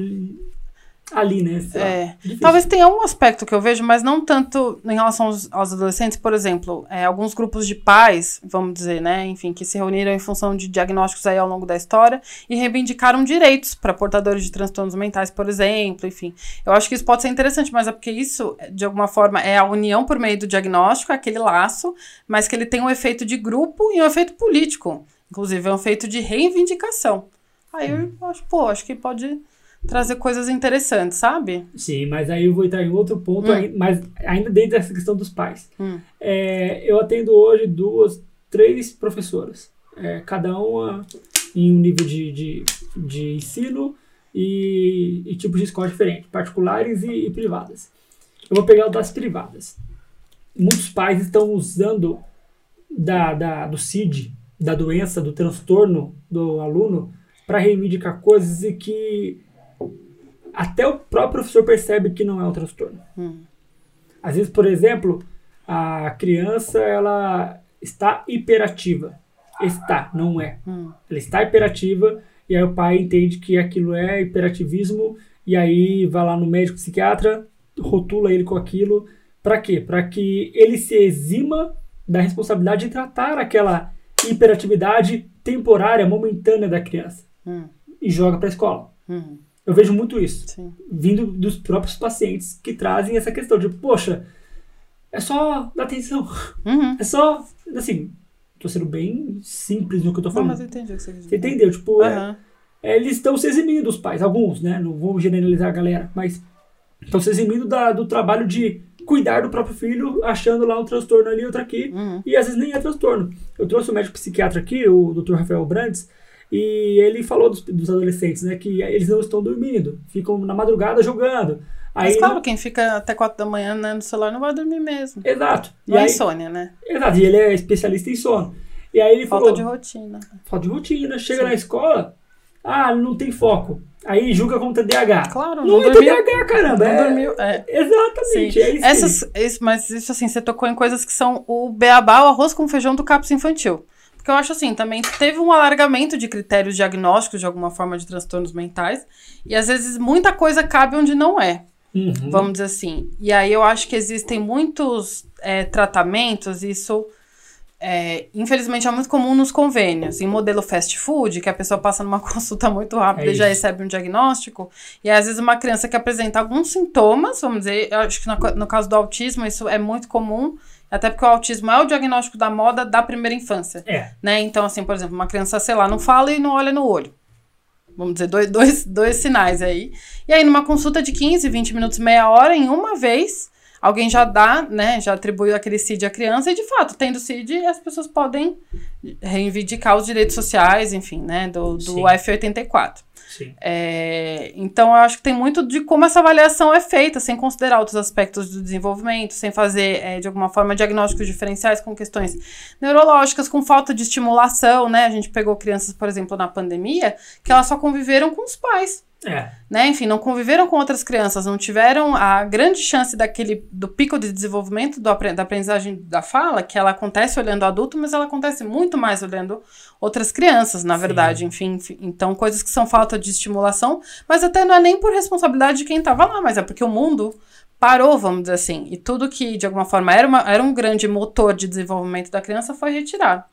ali, né? É. Talvez tenha um aspecto que eu vejo, mas não tanto em relação aos, aos adolescentes. Por exemplo, é, alguns grupos de pais, vamos dizer, né, enfim, que se reuniram em função de diagnósticos aí ao longo da história e reivindicaram direitos para portadores de transtornos mentais, por exemplo, enfim. Eu acho que isso pode ser interessante, mas é porque isso, de alguma forma, é a união por meio do diagnóstico, é aquele laço, mas que ele tem um efeito de grupo e um efeito político. Inclusive, é um efeito de reivindicação. Aí eu acho, pô, acho que pode trazer coisas interessantes, sabe? Sim, mas aí eu vou entrar em outro ponto, Hum. mas ainda dentro dessa questão dos pais. Hum. É, eu atendo hoje duas, três professoras, é, cada uma em um nível de, de, de ensino e, e tipos de escola diferente, particulares e, e privadas. Eu vou pegar o das privadas. Muitos pais estão usando da, da, do CID, da doença, do transtorno do aluno, para reivindicar coisas e que até o próprio professor percebe que não é um transtorno. Hum. Às vezes, por exemplo, a criança ela está hiperativa. Está, não é. Hum. Ela está hiperativa e aí o pai entende que aquilo é hiperativismo e aí vai lá no médico psiquiatra, rotula ele com aquilo. Para quê? Para que ele se exima da responsabilidade de tratar aquela hiperatividade temporária, momentânea da criança Hum. e joga para a escola. Hum. Eu vejo muito isso Sim. vindo dos próprios pacientes que trazem essa questão de, poxa, é só dar atenção, Uhum. é só, assim, tô sendo bem simples no que eu tô Não, falando. mas eu entendi o que você quis Você dizer. entendeu? Tipo, é- Aham. é, eles estão se eximindo, os pais, alguns, né? Não vou generalizar a galera, mas estão se eximindo da- do trabalho de cuidar do próprio filho, achando lá um transtorno ali, outro aqui, Uhum. e às vezes nem é transtorno. Eu trouxe o médico psiquiatra aqui, o Dr. Rafael Brandes, e ele falou dos, dos adolescentes, né, que eles não estão dormindo, ficam na madrugada jogando. Aí Mas claro, quem fica até quatro da manhã né, no celular não vai dormir mesmo. Exato. E Não é aí, insônia, né? exato. E ele é especialista em sono. E aí ele Falta falou, de rotina. falta de rotina, chega Sim. na escola, ah, não tem foco. Aí julga como TDAH. Claro, não, não é dormiu. TDAH, caramba. Não é- dormiu. É. Exatamente. É isso Essas, mas isso assim, você tocou em coisas que são o beabá, o arroz com feijão do CAPS infantil. Porque eu acho assim, também teve um alargamento de critérios diagnósticos de alguma forma de transtornos mentais. E às vezes muita coisa cabe onde não é. Uhum. vamos dizer assim. E aí eu acho que existem muitos é, tratamentos, isso é, infelizmente é muito comum nos convênios. Em modelo fast food, que a pessoa passa numa consulta muito rápida É e já recebe um diagnóstico. E às vezes uma criança que apresenta alguns sintomas, vamos dizer, eu acho que no, no caso do autismo isso é muito comum. Até porque o autismo é o diagnóstico da moda da primeira infância, É. né? Então, assim, por exemplo, uma criança, sei lá, não fala e não olha no olho. vamos dizer, dois, dois, dois sinais aí. E aí, numa consulta de 15, 20 minutos, meia hora, em uma vez, alguém já dá, né, já atribuiu aquele CID à criança e, de fato, tendo CID, as pessoas podem reivindicar os direitos sociais, enfim, né, do, do F84. É, então, eu acho que tem muito de como essa avaliação é feita, sem considerar outros aspectos do desenvolvimento, sem fazer, é, de alguma forma, diagnósticos diferenciais com questões neurológicas, com falta de estimulação, né? A gente pegou crianças, por exemplo, na pandemia, que elas só conviveram com os pais. É. Né? Enfim, não conviveram com outras crianças, não tiveram a grande chance daquele do pico de desenvolvimento do, da aprendizagem da fala, que ela acontece olhando adulto, mas ela acontece muito mais olhando outras crianças, na verdade. Enfim, enfim, então coisas que são falta de estimulação, mas até não é nem por responsabilidade de quem estava lá, mas é porque o mundo parou, vamos dizer assim, e tudo que de alguma forma era, uma, era um grande motor de desenvolvimento da criança foi retirado.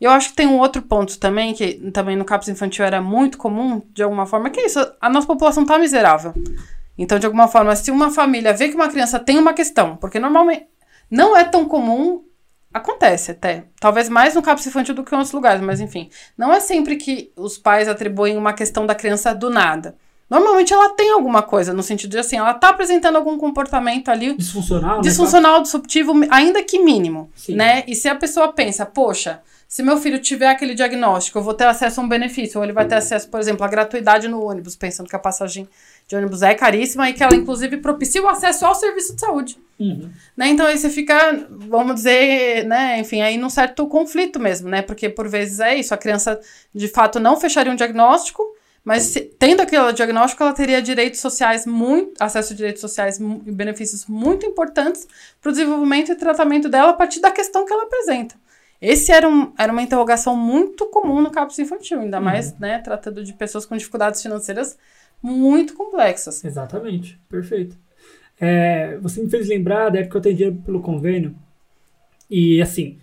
E eu acho que tem um outro ponto também, que também no CAPS infantil era muito comum, de alguma forma, que é isso, a nossa população tá miserável. Então, de alguma forma, se uma família vê que uma criança tem uma questão, porque normalmente não é tão comum, acontece até, talvez mais no CAPS infantil do que em outros lugares, mas enfim, não é sempre que os pais atribuem uma questão da criança do nada. Normalmente ela tem alguma coisa, no sentido de assim, ela tá apresentando algum comportamento ali. Disfuncional, Disfuncional, né? disruptivo, ainda que mínimo, Sim. né? E se a pessoa pensa, poxa, se meu filho tiver aquele diagnóstico, eu vou ter acesso a um benefício, ou ele vai ter acesso, por exemplo, à gratuidade no ônibus, pensando que a passagem de ônibus é caríssima e que ela, inclusive, propicia o acesso ao serviço de saúde. Uhum. Né? Então aí você fica, vamos dizer, né, enfim, aí num certo conflito mesmo, né? Porque por vezes é isso, a criança de fato não fecharia um diagnóstico, mas se, tendo aquele diagnóstico, ela teria direitos sociais muito, acesso a direitos sociais e benefícios muito importantes para o desenvolvimento e tratamento dela a partir da questão que ela apresenta. Esse era, um, era uma interrogação muito comum no CAPS infantil, ainda uhum. mais, né, tratando de pessoas com dificuldades financeiras muito complexas. Exatamente, perfeito. É, você me fez lembrar da época que eu atendia pelo convênio, e assim,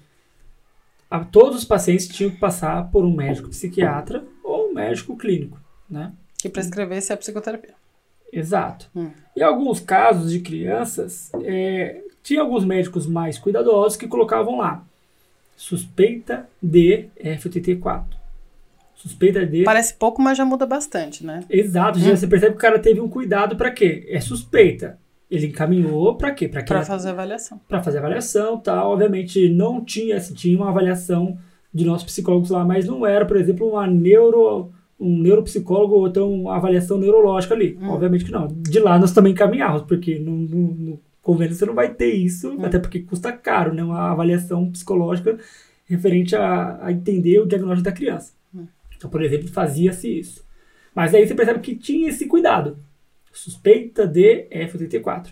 a, todos os pacientes tinham que passar por um médico psiquiatra ou um médico clínico, né? Que prescrevesse a psicoterapia. Exato. Hum. Em alguns casos de crianças, é, tinha alguns médicos mais cuidadosos que colocavam lá suspeita de FTT4. Suspeita de. Parece pouco, mas já muda bastante, né? Exato. Hum. Você percebe que o cara teve um cuidado para quê? É suspeita. Ele encaminhou para quê? Para fazer avaliação. Para fazer avaliação, tal. Obviamente não tinha, assim, tinha uma avaliação de nossos psicólogos lá, mas não era, por exemplo, uma neuro um neuropsicólogo ou então uma avaliação neurológica ali. Hum. Obviamente que não. De lá nós também encaminhávamos, porque no, no, no convênio você não vai ter isso, hum. até porque custa caro, né? Uma avaliação psicológica referente a, a entender o diagnóstico da criança. Hum. Então, por exemplo, fazia-se isso. Mas aí você percebe que tinha esse cuidado. Suspeita de FTT4.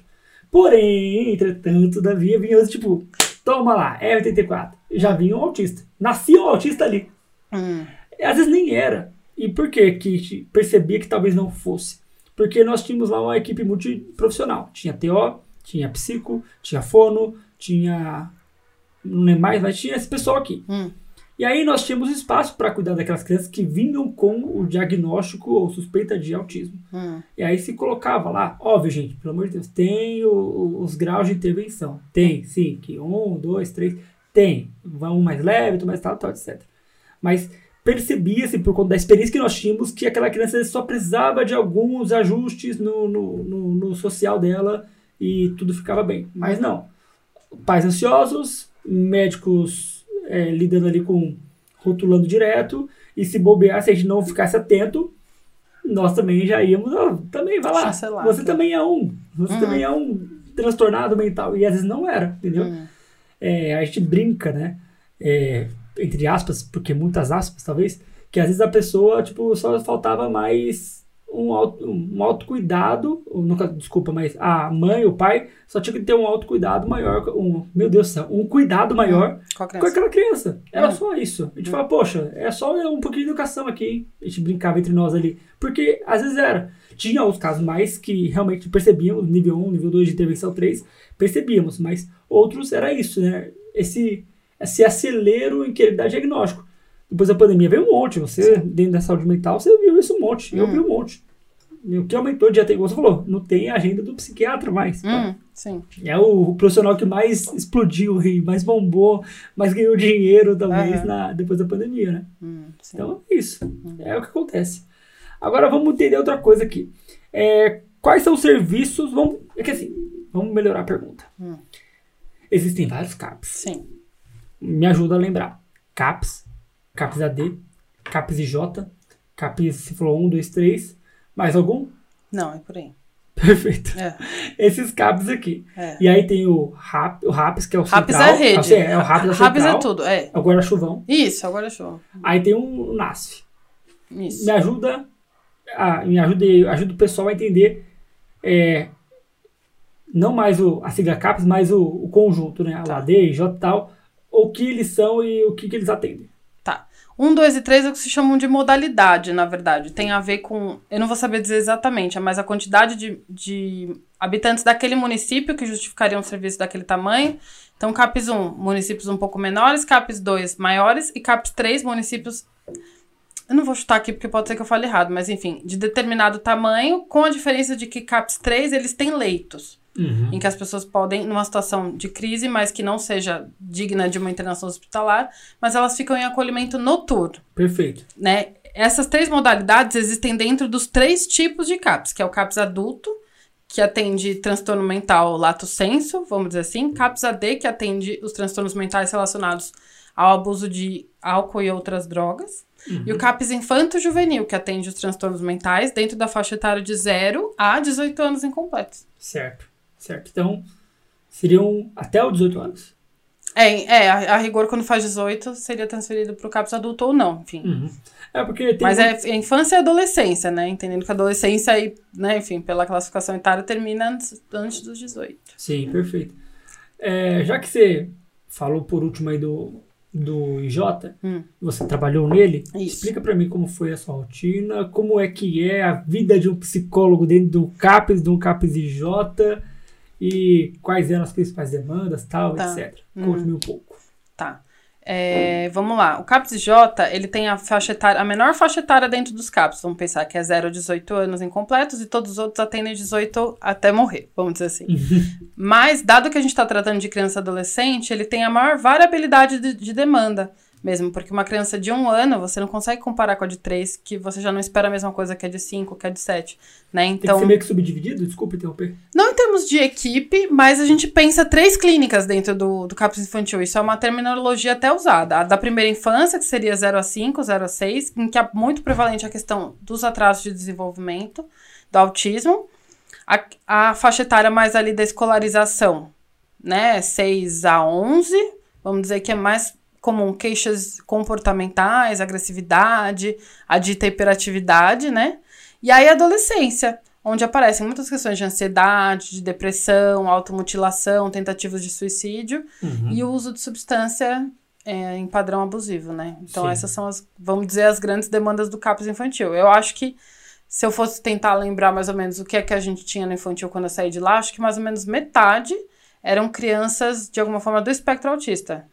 Porém, entretanto, todavia, vinha tipo, toma lá, FTT4. Já vinha um autista. Nascia um autista ali. Hum. Às vezes nem era. E por que que percebia que talvez não fosse? Porque nós tínhamos lá uma equipe multiprofissional. Tinha TO, tinha psico, tinha fono, tinha. Não lembro mais, mas tinha esse pessoal aqui. Hum. E aí nós tínhamos espaço para cuidar daquelas crianças que vinham com o diagnóstico ou suspeita de autismo. Hum. E aí se colocava lá, óbvio, gente, pelo amor de Deus, tem o, os graus de intervenção. Tem, sim, que um, dois, três, tem. Um mais leve, outro mais tal, tal, etc. Mas percebia-se, por conta da experiência que nós tínhamos, que aquela criança só precisava de alguns ajustes no, no, no, no social dela e tudo ficava bem. Mas não. Pais ansiosos, médicos é, lidando ali com rotulando direto, e se bobear, se a gente não ficasse atento, nós também já íamos, oh, também vai lá, Chancelar, você também é um, você uhum. também é um transtornado mental, e às vezes não era, entendeu? Uhum. É, a gente brinca, né, é, entre aspas, porque muitas aspas talvez, que às vezes a pessoa, tipo, só faltava mais um, auto, um autocuidado, nunca, desculpa, mas a mãe, o pai, só tinha que ter um autocuidado maior, um, meu Deus do céu, um cuidado maior com, com aquela criança. Era hum. só isso. A gente hum. fala, poxa, é só um pouquinho de educação aqui. A gente brincava entre nós ali. Porque às vezes era. Tinha os casos mais que realmente percebíamos, nível 1, nível 2 de intervenção 3, percebíamos, mas outros era isso, né? Esse, esse acelero em querer dar diagnóstico. Depois da pandemia veio um monte. Você, Sim. dentro da saúde mental, você viu isso um monte. Hum. Eu vi um monte. O que aumentou de atendimento, você falou, não tem agenda do psiquiatra mais. Hum, sim. É o, profissional que mais explodiu, mais bombou, mais ganhou dinheiro talvez uhum. na, depois da pandemia, né? Hum, então é isso. Hum. É o que acontece. Agora vamos entender outra coisa aqui. É, quais são os serviços? Vamos, é que assim, vamos melhorar a pergunta. Hum. Existem vários CAPs. Sim. Me ajuda a lembrar. CAPs, CAPs AD, CAPs IJ, CAPs, se falou 1, 2, 3. Mais algum? Não, é por aí. Perfeito. É. Esses CAPs aqui. É. E aí tem o RAP, o RAPS, que é o RAPS central. é rede. Ah, É, é o RAPS da Rabis central. é tudo, é. É o guarda-chuvão. Isso, agora é show. Aí tem um NASF. Isso. Me ajuda, a, me ajuda, ajuda o pessoal a entender é, não mais o, a sigla CAPS, mas o, o conjunto, né? A Tá. AD, IJ e tal, o que eles são e o que, que eles atendem. Um, dois e três é o que se chamam de modalidade, na verdade. Tem a ver com. Eu não vou saber dizer exatamente, mas a quantidade de, de habitantes daquele município que justificariam um serviço daquele tamanho. Então, CAPES 1, municípios um pouco menores, CAPES 2, maiores, e CAPES 3, municípios. Eu não vou chutar aqui porque pode ser que eu fale errado, mas enfim, de determinado tamanho, com a diferença de que CAPES 3 eles têm leitos em que as pessoas podem, numa situação de crise, mas que não seja digna de uma internação hospitalar, mas elas ficam em acolhimento noturno, Perfeito. né? Essas três modalidades existem dentro dos três tipos de CAPS, que é o CAPS adulto, que atende transtorno mental lato senso, vamos dizer assim, CAPS AD, que atende os transtornos mentais relacionados ao abuso de álcool e outras drogas, e o CAPS infanto juvenil, que atende os transtornos mentais dentro da faixa etária de 0 a 18 anos incompletos. Certo. Certo. Então, seriam até os 18 anos. É, é a, a rigor, quando faz 18, seria transferido para o CAPS adulto ou não, enfim. Uhum. É porque. Mas é, é infância e adolescência, né? Entendendo que a adolescência, aí, né, enfim, pela classificação etária, termina antes, antes dos 18. Sim, perfeito. É, já que você falou por último aí do, do IJ, Hum. você trabalhou nele, Isso. explica pra mim como foi a sua rotina, como é que é a vida de um psicólogo dentro do CAPES, de um CAPES IJ, e quais eram as principais demandas, tal, Tá. etc. Conte-me um pouco. Tá. É, vamos lá. O CAPS J, ele tem a faixa etária, a menor faixa etária dentro dos CAPS. Vamos pensar que é 0 a 18 anos incompletos e todos os outros atendem 18 até morrer, vamos dizer assim. Mas, dado que a gente está tratando de criança e adolescente, ele tem a maior variabilidade de, de demanda mesmo, porque uma criança de um ano, você não consegue comparar com a de três, que você já não espera a mesma coisa que a de cinco, que a de sete, né? Tem que Então, ser meio que subdividido? Desculpa interromper. não em termos de equipe, mas a gente pensa três clínicas dentro do, do CAPS infantil. Isso é uma terminologia até usada. A da primeira infância, que seria 0 a 5, 0 a 6, em que é muito prevalente a questão dos atrasos de desenvolvimento, do autismo. A, a faixa etária mais ali da escolarização, né? 6 a 11, vamos dizer que é mais comum queixas comportamentais, agressividade, a dita hiperatividade, né? E aí a adolescência, onde aparecem muitas questões de ansiedade, de depressão, automutilação, tentativas de suicídio Uhum. e o uso de substância é, em padrão abusivo, né? Então Sim. essas são as, vamos dizer, as grandes demandas do CAPS infantil. Eu acho que se eu fosse tentar lembrar mais ou menos o que é que a gente tinha no infantil quando eu saí de lá, acho que mais ou menos metade eram crianças, de alguma forma, do espectro autista.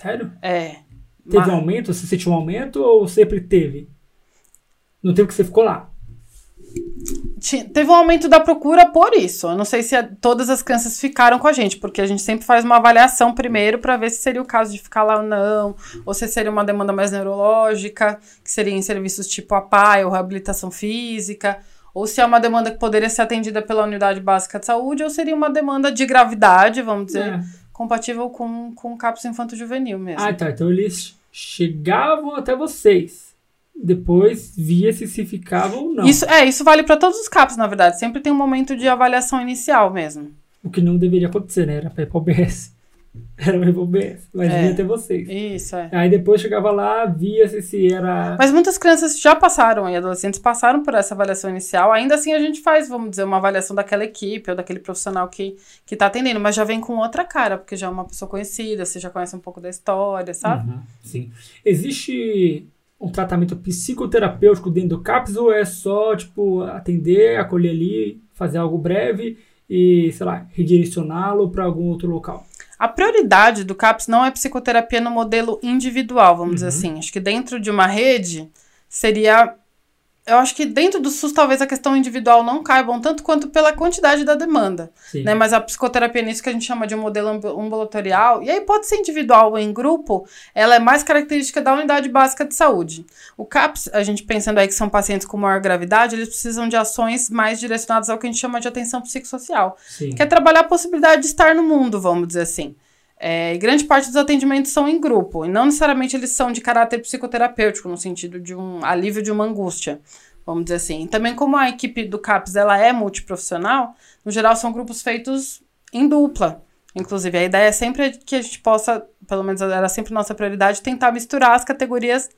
Sério? É. Teve Mas- um aumento? Você sentiu um aumento ou sempre teve? Não teve que você ficou lá. Teve um aumento da procura por isso. Eu não sei se a- todas as crianças ficaram com a gente, porque a gente sempre faz uma avaliação primeiro para ver se seria o caso de ficar lá ou não, ou se seria uma demanda mais neurológica, que seria em serviços tipo APAI ou reabilitação física, ou se é uma demanda que poderia ser atendida pela unidade básica de saúde, ou seria uma demanda de gravidade, vamos dizer, É. compatível com, com o CAPS infanto-juvenil mesmo. Ah, tá. Então eles chegavam até vocês. Depois via se se ficavam ou não. Isso, é, isso vale para todos os CAPS, na verdade. Sempre tem um momento de avaliação inicial mesmo. O que não deveria acontecer, né? Era pra ir OBS. Era pra OBS. Mas É. vinha até vocês. Isso, é. Aí depois chegava lá, via se, se era. Mas muitas crianças já passaram, e adolescentes passaram por essa avaliação inicial. Ainda assim, a gente faz, vamos dizer, uma avaliação daquela equipe ou daquele profissional que, que tá atendendo, mas já vem com outra cara, porque já é uma pessoa conhecida, você já conhece um pouco da história, sabe? Uhum, sim. Existe um tratamento psicoterapêutico dentro do CAPS ou é só, tipo, atender, acolher ali, fazer algo breve e, sei lá, redirecioná-lo para algum outro local? A prioridade do CAPS não é psicoterapia no modelo individual, vamos dizer Uhum. assim. Acho que dentro de uma rede seria eu acho que dentro do SUS talvez a questão individual não caiba tanto quanto pela quantidade da demanda. Né? Mas a psicoterapia nisso que a gente chama de um modelo ambulatorial, e aí pode ser individual ou em grupo, ela é mais característica da unidade básica de saúde. O CAPS, a gente pensando aí que são pacientes com maior gravidade, eles precisam de ações mais direcionadas ao que a gente chama de atenção psicossocial, Sim. que é trabalhar a possibilidade de estar no mundo, vamos dizer assim. É, e grande parte dos atendimentos são em grupo, e não necessariamente eles são de caráter psicoterapêutico, no sentido de um alívio de uma angústia, vamos dizer assim. E também como a equipe do CAPS ela é multiprofissional, no geral são grupos feitos em dupla. Inclusive, a ideia é sempre que a gente possa, pelo menos era sempre nossa prioridade, tentar misturar as categorias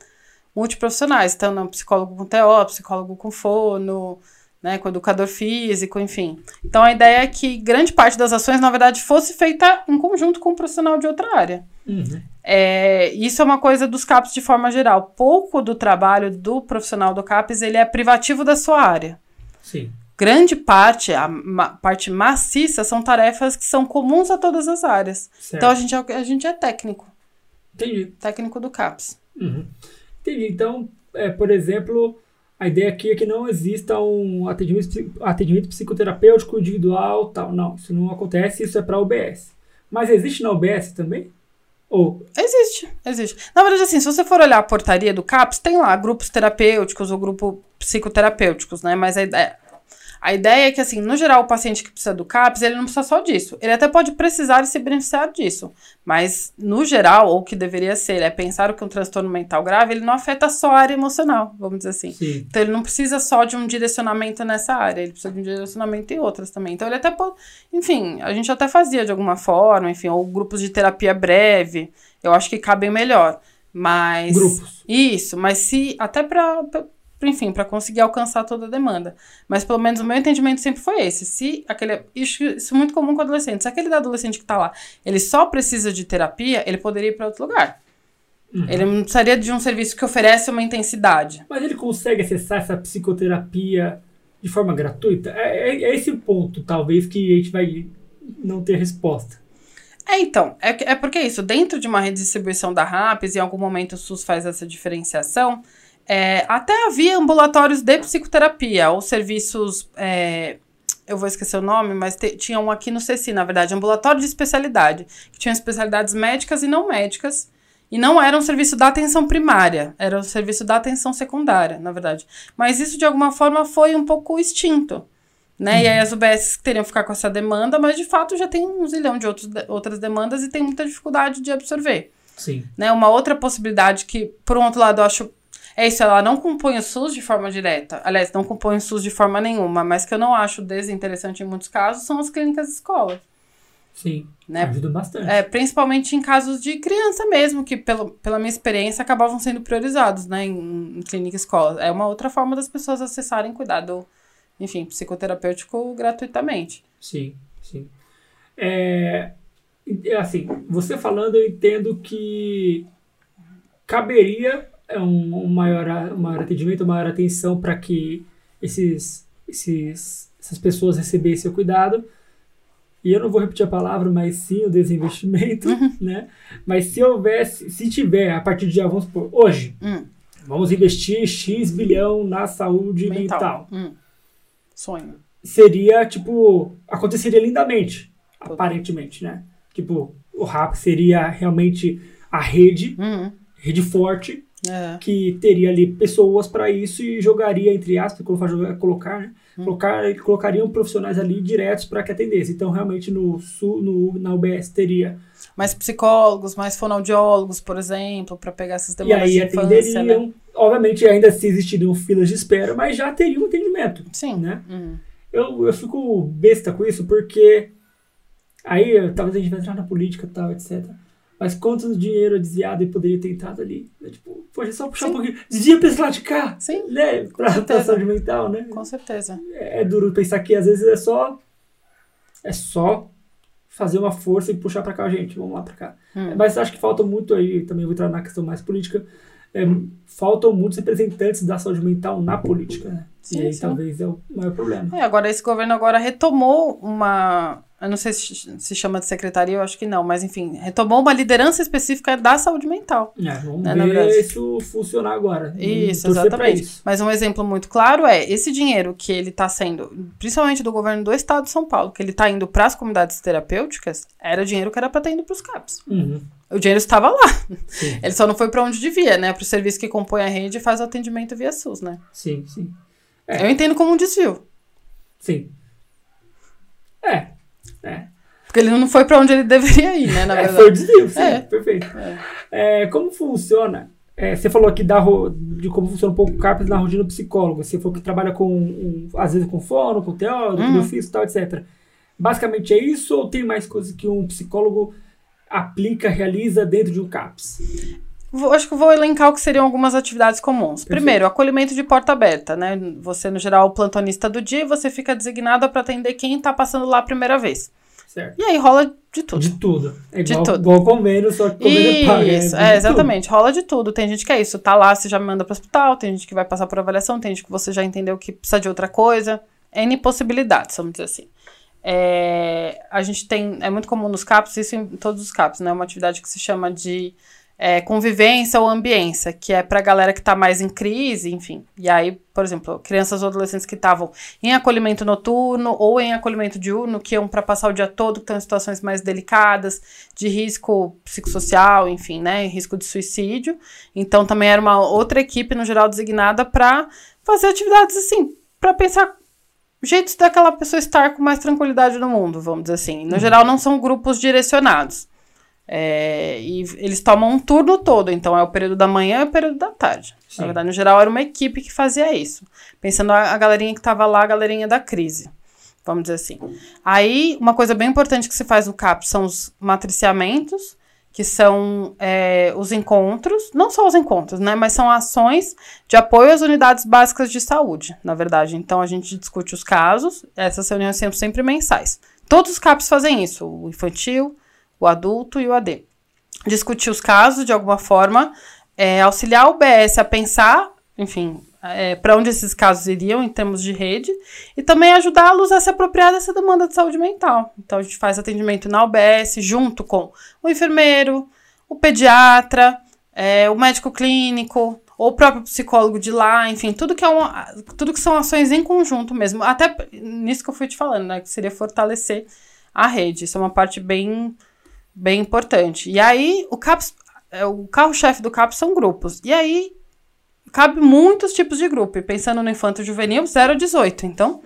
multiprofissionais. Então, não, psicólogo com TO, psicólogo com fono, né, com educador físico, enfim. Então a ideia é que grande parte das ações, na verdade, fosse feita em conjunto com um profissional de outra área. Uhum. É, isso é uma coisa dos CAPs de forma geral. Pouco do trabalho do profissional do CAPS ele é privativo da sua área. Sim. Grande parte, a ma parte maciça, são tarefas que são comuns a todas as áreas. Certo. Então a gente, é, a gente é técnico. Entendi. Técnico do CAPS. Uhum. Entendi. Então, é, por exemplo, a ideia aqui é que não exista um atendimento, atendimento psicoterapêutico individual, tal. Não, isso não acontece, isso é para UBS. Mas existe na UBS também? Ou... Existe, existe. Na verdade, assim, se você for olhar a portaria do CAPS, tem lá grupos terapêuticos ou grupo psicoterapêuticos, né? Mas a ideia, a ideia é que, assim, no geral, o paciente que precisa do CAPS, ele não precisa só disso. Ele até pode precisar e se beneficiar disso. Mas, no geral, ou o que deveria ser, é pensar que um transtorno mental grave, ele não afeta só a área emocional, vamos dizer assim. Sim. Então, ele não precisa só de um direcionamento nessa área, ele precisa de um direcionamento em outras também. Então, ele até pode... Enfim, a gente até fazia de alguma forma, enfim, ou grupos de terapia breve, eu acho que cabem melhor. Mas... Grupos. Isso, mas se... Até para enfim, para conseguir alcançar toda a demanda. Mas pelo menos o meu entendimento sempre foi esse. Se aquele. Isso, isso é muito comum com adolescentes. Se aquele adolescente que está lá, ele só precisa de terapia, ele poderia ir para outro lugar. Uhum. Ele não precisaria de um serviço que oferece uma intensidade. Mas ele consegue acessar essa psicoterapia de forma gratuita? É, é, é esse o ponto, talvez, que a gente vai não ter resposta. É, então, é, é porque é isso, dentro de uma redistribuição da RAPS, em algum momento o SUS faz essa diferenciação, é, até havia ambulatórios de psicoterapia, ou serviços. É, eu vou esquecer o nome, mas te, tinha um aqui no CECI, na verdade, ambulatório de especialidade, que tinha especialidades médicas e não médicas, e não era um serviço da atenção primária, era um serviço da atenção secundária, na verdade. Mas isso, de alguma forma, foi um pouco extinto. Né? Uhum. E aí uhum. as UBS teriam que ficar com essa demanda, mas de fato já tem um zilhão de outros, outras demandas e tem muita dificuldade de absorver. Sim. Né? Uma outra possibilidade que, por um outro lado, eu acho é isso, ela não compõe o SUS de forma direta. Aliás, não compõe o SUS de forma nenhuma, mas que eu não acho desinteressante em muitos casos são as clínicas escola. Sim, né? ajuda bastante. É, principalmente em casos de criança mesmo, que pelo, pela minha experiência acabavam sendo priorizados, né, em, em clínica escola. É uma outra forma das pessoas acessarem cuidado, enfim, psicoterapêutico gratuitamente. Sim, sim. É, assim, você falando, eu entendo que caberia um, um, maior, um maior atendimento, uma maior atenção para que esses, esses, essas pessoas recebessem o cuidado. E eu não vou repetir a palavra, mas sim o desinvestimento, uhum. né? Mas se houvesse, se tiver, a partir de vamos supor, hoje, uhum. vamos investir X bilhão na saúde mental. mental. Uhum. Sonho. Seria, tipo, aconteceria lindamente, aparentemente, né? Tipo, o RAP seria realmente a rede, uhum. rede forte, é. que teria ali pessoas para isso e jogaria, entre aspas, colocar, colocar, né? hum. colocar colocariam profissionais ali diretos para que atendesse. Então, realmente, no, no, na UBS teria. Mais psicólogos, mais fonoaudiólogos, por exemplo, para pegar essas demandas e aí de infância, atenderiam, né? obviamente ainda se existiriam filas de espera, mas já teriam atendimento. Sim. Né? Uhum. Eu, eu fico besta com isso porque aí talvez a gente vai entrar na política e tal, etc. Mas quanto dinheiro desviado e poderia ter entrado ali? É, tipo, poxa, é só puxar Sim. um pouquinho. Desvia pra esse lado de cá. Sim. Né? Pra, pra saúde mental, né? Com certeza. É, é, duro pensar que às vezes é só. É só fazer uma força e puxar pra cá a gente. Vamos lá pra cá. Hum. Mas acho que falta muito aí, também vou entrar na questão mais política. É, faltam muitos representantes da saúde mental na política, né? Sim, e aí sim. talvez é o maior problema. É, agora esse governo agora retomou uma eu não sei se se chama de secretaria, eu acho que não, mas enfim, retomou uma liderança específica da saúde mental. É, vamos Né, ver isso funcionar agora. Isso, exatamente. isso. Mas um exemplo muito claro é esse dinheiro que ele está sendo, principalmente do governo do estado de São Paulo, que ele está indo para as comunidades terapêuticas, era dinheiro que era para estar indo para os CAPs. Uhum, O dinheiro estava lá. sim, Ele só não foi para onde devia, né? Para o serviço que compõe a rede e faz o atendimento via SUS, né? sim, sim. É. Eu entendo como um desvio. Sim. É. É. Porque ele não foi para onde ele deveria ir, né? Na É, verdade. foi o desvio, sim, É. perfeito. É. É, como funciona? é, você falou aqui da, de como funciona um pouco o CAPS na rotina do psicólogo. Você falou que trabalha com, um, às vezes, com fono, com teórico, Uhum. com ofício e tal, etc. Basicamente é isso ou tem mais coisas que um psicólogo aplica, realiza dentro de um CAPS? Vou- acho que vou elencar o que seriam algumas atividades comuns. Perfeito. Primeiro, acolhimento de porta aberta, né? Você, no geral, é o plantonista do dia e você fica designado para atender quem está passando lá a primeira vez. Certo. E aí rola de tudo. De tudo. É De igual, tudo. igual convênio, só que paga. Isso, de é, tudo. exatamente. Rola de tudo. Tem gente que é isso, tá lá, você já me manda para o hospital, tem gente que vai passar por avaliação, tem gente que você já entendeu que precisa de outra coisa. N possibilidades, vamos dizer assim. É, a gente tem, é muito comum nos CAPs, isso em todos os CAPs, né? Uma atividade que se chama de é, convivência ou ambiência, que é pra galera que tá mais em crise, enfim. E aí, por exemplo, crianças ou adolescentes que estavam em acolhimento noturno ou em acolhimento diurno, que iam para passar o dia todo, que estão em situações mais delicadas, de risco psicossocial, enfim, né, risco de suicídio. Então também era uma outra equipe no geral designada para fazer atividades assim, para pensar jeitos daquela pessoa estar com mais tranquilidade no mundo, vamos dizer assim. No geral não são grupos direcionados. É, e eles tomam um turno todo, então é o período da manhã e o período da tarde. Sim. Na verdade, no geral, era uma equipe que fazia isso. Pensando a, a galerinha que estava lá, a galerinha da crise. Vamos dizer assim. Aí, uma coisa bem importante que se faz no CAP são os matriciamentos, que são é, os encontros, não só os encontros, né? Mas são ações de apoio às unidades básicas de saúde, na verdade. Então, a gente discute os casos, essas reuniões são sempre mensais. Todos os CAPs fazem isso, o infantil, o adulto e o AD. Discutir os casos de alguma forma, é, auxiliar o BS a pensar, enfim, é, para onde esses casos iriam em termos de rede, e também ajudá-los a se apropriar dessa demanda de saúde mental. Então, a gente faz atendimento na UBS junto com o enfermeiro, o pediatra, é, o médico clínico, ou o próprio psicólogo de lá, enfim, tudo que, é tudo que são ações em conjunto mesmo. Até nisso que eu fui te falando, né? Que seria fortalecer a rede. Isso é uma parte bem, bem importante. E aí, o CAPS, é, o carro-chefe do CAPS são grupos. E aí, cabe muitos tipos de grupo. E pensando no infanto juvenil, 0 a 18. Então,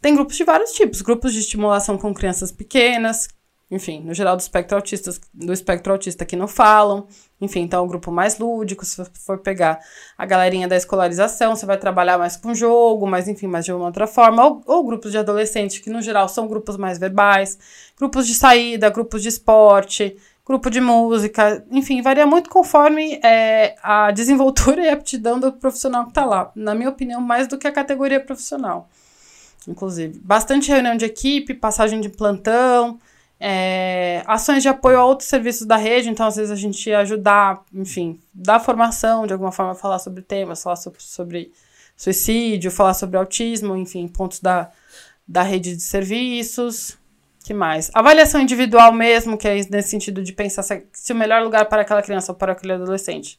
tem grupos de vários tipos. Grupos de estimulação com crianças pequenas, enfim, no geral do espectro autista, do espectro autista que não falam. Enfim, então, o grupo mais lúdico, se for pegar a galerinha da escolarização, você vai trabalhar mais com jogo, mas enfim, mais de uma outra forma. Ou, ou grupos de adolescentes, que no geral são grupos mais verbais. Grupos de saída, grupos de esporte, grupo de música, enfim, varia muito conforme é, a desenvoltura e aptidão do profissional que está lá. Na minha opinião, mais do que a categoria profissional, inclusive. Bastante reunião de equipe, passagem de plantão, é, ações de apoio a outros serviços da rede, então às vezes a gente ajudar, enfim, dar formação, de alguma forma, falar sobre temas, falar sobre, sobre suicídio, falar sobre autismo, enfim, pontos da, da rede de serviços que mais? Avaliação individual mesmo, que é nesse sentido de pensar se, se o melhor lugar para aquela criança ou para aquele adolescente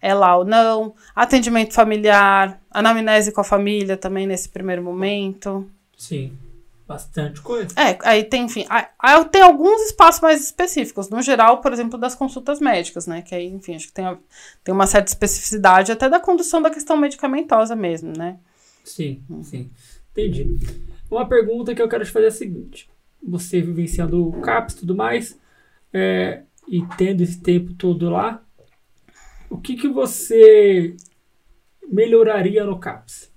é lá ou não. Atendimento familiar, anamnese com a família também nesse primeiro momento. Sim. Bastante coisa. É, aí tem, enfim, aí- tem alguns espaços mais específicos. No geral, por exemplo, das consultas médicas, né? Que aí, enfim, acho que tem, a- tem uma certa especificidade até da condução da questão medicamentosa mesmo, né? Sim, sim. Entendi. Uma pergunta que eu quero te fazer é a seguinte. Você vivenciando o CAPS e tudo mais, é, e tendo esse tempo todo lá, o que, que você melhoraria no CAPS?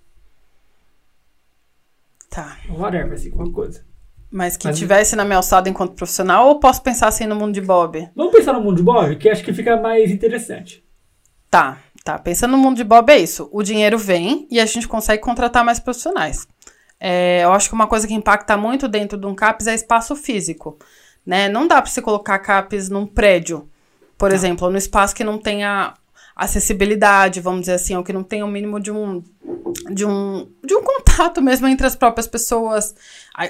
Tá. Whatever, assim, qualquer coisa. Mas que Mas- tivesse na minha alçada enquanto profissional ou posso pensar assim no mundo de Bob? Vamos pensar no mundo de Bob, que acho que fica mais interessante. Tá, tá. Pensando no mundo de Bob é isso. O dinheiro vem e a gente consegue contratar mais profissionais. É, eu acho que uma coisa que impacta muito dentro de um CAPS é espaço físico. Né? Não dá para você colocar CAPS num prédio, por exemplo, ou num espaço que não tenha acessibilidade, vamos dizer assim, ou que não tenha o mínimo de um de um, de um contato mesmo entre as próprias pessoas.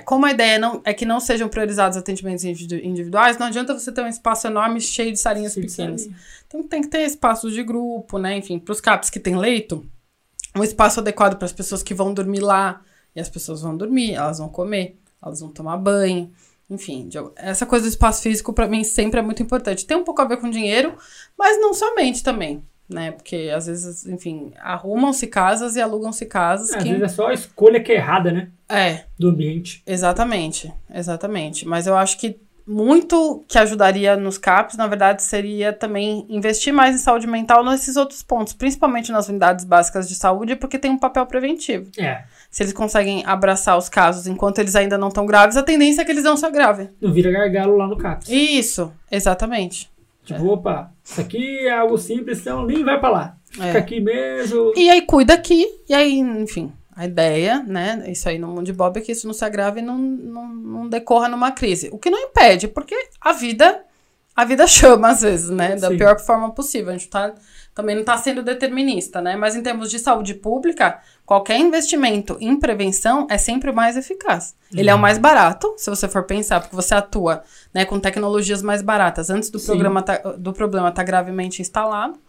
Como a ideia não, é que não sejam priorizados atendimentos individuais, não adianta você ter um espaço enorme cheio de salinhas Sim, pequenas. Salinha. Então tem que ter espaços de grupo, né? Enfim, para os CAPs que tem leito, um espaço adequado para as pessoas que vão dormir lá. E as pessoas vão dormir, elas vão comer, elas vão tomar banho. Enfim, essa coisa do espaço físico para mim sempre é muito importante. Tem um pouco a ver com dinheiro, mas não somente também né? Porque às vezes, enfim, arrumam-se casas e alugam-se casas. É, que... Às vezes é só a escolha que é errada, né? É. Do ambiente. Exatamente, exatamente. Mas eu acho que muito que ajudaria nos CAPs, na verdade, seria também investir mais em saúde mental nesses outros pontos, principalmente nas unidades básicas de saúde, porque tem um papel preventivo. É. Se eles conseguem abraçar os casos enquanto eles ainda não estão graves, a tendência é que eles não são graves. Não vira gargalo lá no CAPS. Isso, exatamente. Tipo, é. opa, isso aqui é algo simples, então nem vai pra lá. Fica é. aqui mesmo. E aí cuida aqui, e aí, enfim, a ideia, né? Isso aí no mundo de Bob é que isso não se agrave e não, não, não decorra numa crise. O que não impede, porque a vida, a vida chama às vezes, né? Da Sim. pior forma possível. A gente tá também não está sendo determinista, né? Mas em termos de saúde pública, qualquer investimento em prevenção é sempre o mais eficaz. Uhum. Ele é o uhum. mais barato, se você for pensar, porque você atua né, com tecnologias mais baratas antes do, programa tá, do problema estar tá gravemente instalado.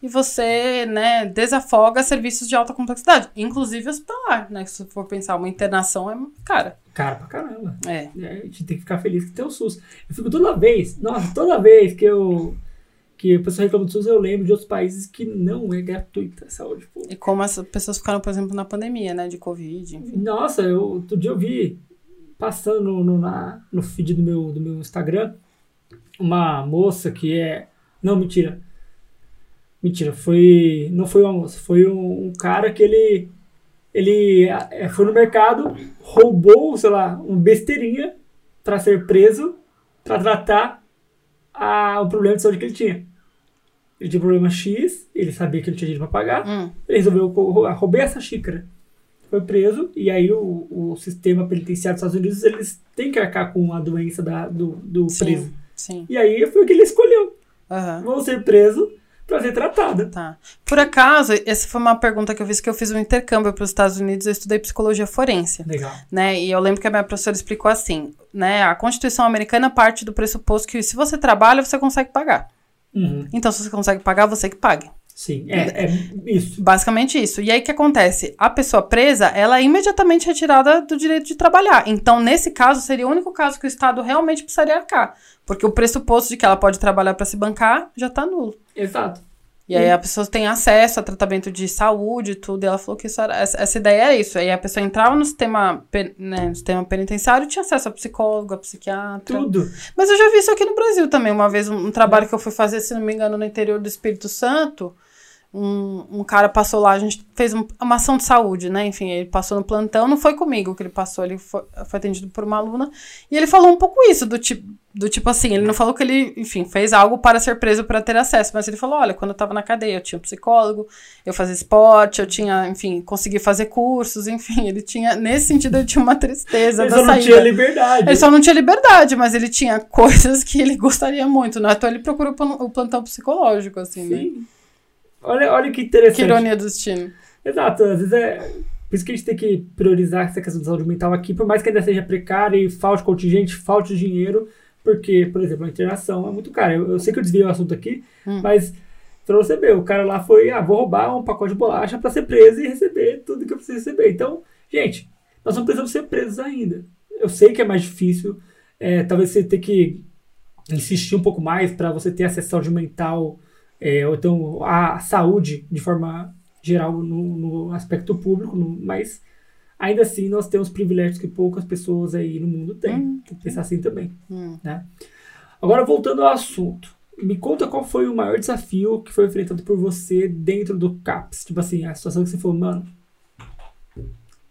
E você, né, desafoga serviços de alta complexidade, inclusive hospitalar, né? Se for pensar, uma internação é cara. Cara pra caramba. É. é. A gente tem que ficar feliz que tem o SUS. Eu fico toda vez, nossa, toda vez que eu que a pessoa reclama do SUS, eu lembro de outros países que não é gratuita a saúde pública. E como as pessoas ficaram, por exemplo, na pandemia, né, de Covid, enfim. Nossa, eu, outro dia eu vi, passando no, no, na, no feed do meu, do meu Instagram, uma moça que é... Não, mentira. Mentira, foi... Não foi uma moça, foi um, um cara que ele... Ele é, foi no mercado, roubou, sei lá, um besteirinha para ser preso, para tratar a, o problema de saúde que ele tinha. Ele tinha problema X, ele sabia que ele tinha dinheiro pra pagar, hum. ele resolveu roubar essa xícara. Foi preso, e aí o, o sistema penitenciário dos Estados Unidos, eles têm que arcar com a doença da, do, do sim, preso. Sim. E aí foi o que ele escolheu. Uhum. Vou ser preso para ser tratado. Tá. Por acaso, essa foi uma pergunta que eu fiz, que eu fiz um intercâmbio para os Estados Unidos, eu estudei psicologia forense. Legal. Né? E eu lembro que a minha professora explicou assim, né? A Constituição americana parte do pressuposto que se você trabalha, você consegue pagar. Uhum. Então, se você consegue pagar, você que pague. Sim, é, é, isso. Basicamente isso. E aí o que acontece? A pessoa presa, ela é imediatamente retirada do direito de trabalhar. Então, nesse caso, seria o único caso que o Estado realmente precisaria arcar. Porque o pressuposto de que ela pode trabalhar para se bancar já está nulo. Exato. E aí a pessoa tem acesso a tratamento de saúde e tudo. E ela falou que isso era, essa, essa ideia era isso. Aí a pessoa entrava no sistema, né, no sistema penitenciário e tinha acesso a psicólogo, a psiquiatra. Tudo. Mas eu já vi isso aqui no Brasil também. Uma vez, um, um trabalho que eu fui fazer, se não me engano, no interior do Espírito Santo um, um cara passou lá, a gente fez um, uma ação de saúde, né? Enfim, ele passou no plantão, não foi comigo que ele passou, ele foi, foi atendido por uma aluna. E ele falou um pouco isso, do tipo, do tipo assim, ele não falou que ele, enfim, fez algo para ser preso para ter acesso, mas ele falou: olha, quando eu tava na cadeia, eu tinha um psicólogo, eu fazia esporte, eu tinha, enfim, consegui fazer cursos, enfim, ele tinha, nesse sentido, ele tinha uma tristeza. Ele só não tinha liberdade. Ele só não tinha liberdade, mas ele tinha coisas que ele gostaria muito, né? Então ele procurou o plantão psicológico, assim, né? Sim. né? Olha, olha que interessante. Que ironia do destino. Exato, às vezes é. Por isso que a gente tem que priorizar essa questão de saúde mental aqui, por mais que ainda seja precária e falte contingente, falte dinheiro, porque, por exemplo, a internação é muito cara. Eu, eu sei que eu desviei o assunto aqui, hum. mas pra você ver, o cara lá foi, ah, vou roubar um pacote de bolacha para ser preso e receber tudo que eu preciso receber. Então, gente, nós não precisamos ser presos ainda. Eu sei que é mais difícil, é, talvez você tenha que insistir um pouco mais para você ter acesso à saúde mental é, ou então a saúde de forma geral no, no aspecto público, no, mas ainda assim nós temos privilégios que poucas pessoas aí no mundo têm. Hum. Tem que pensar assim também. Hum. Né? Agora, voltando ao assunto. Me conta qual foi o maior desafio que foi enfrentado por você dentro do CAPS. Tipo assim, a situação que você falou, mano,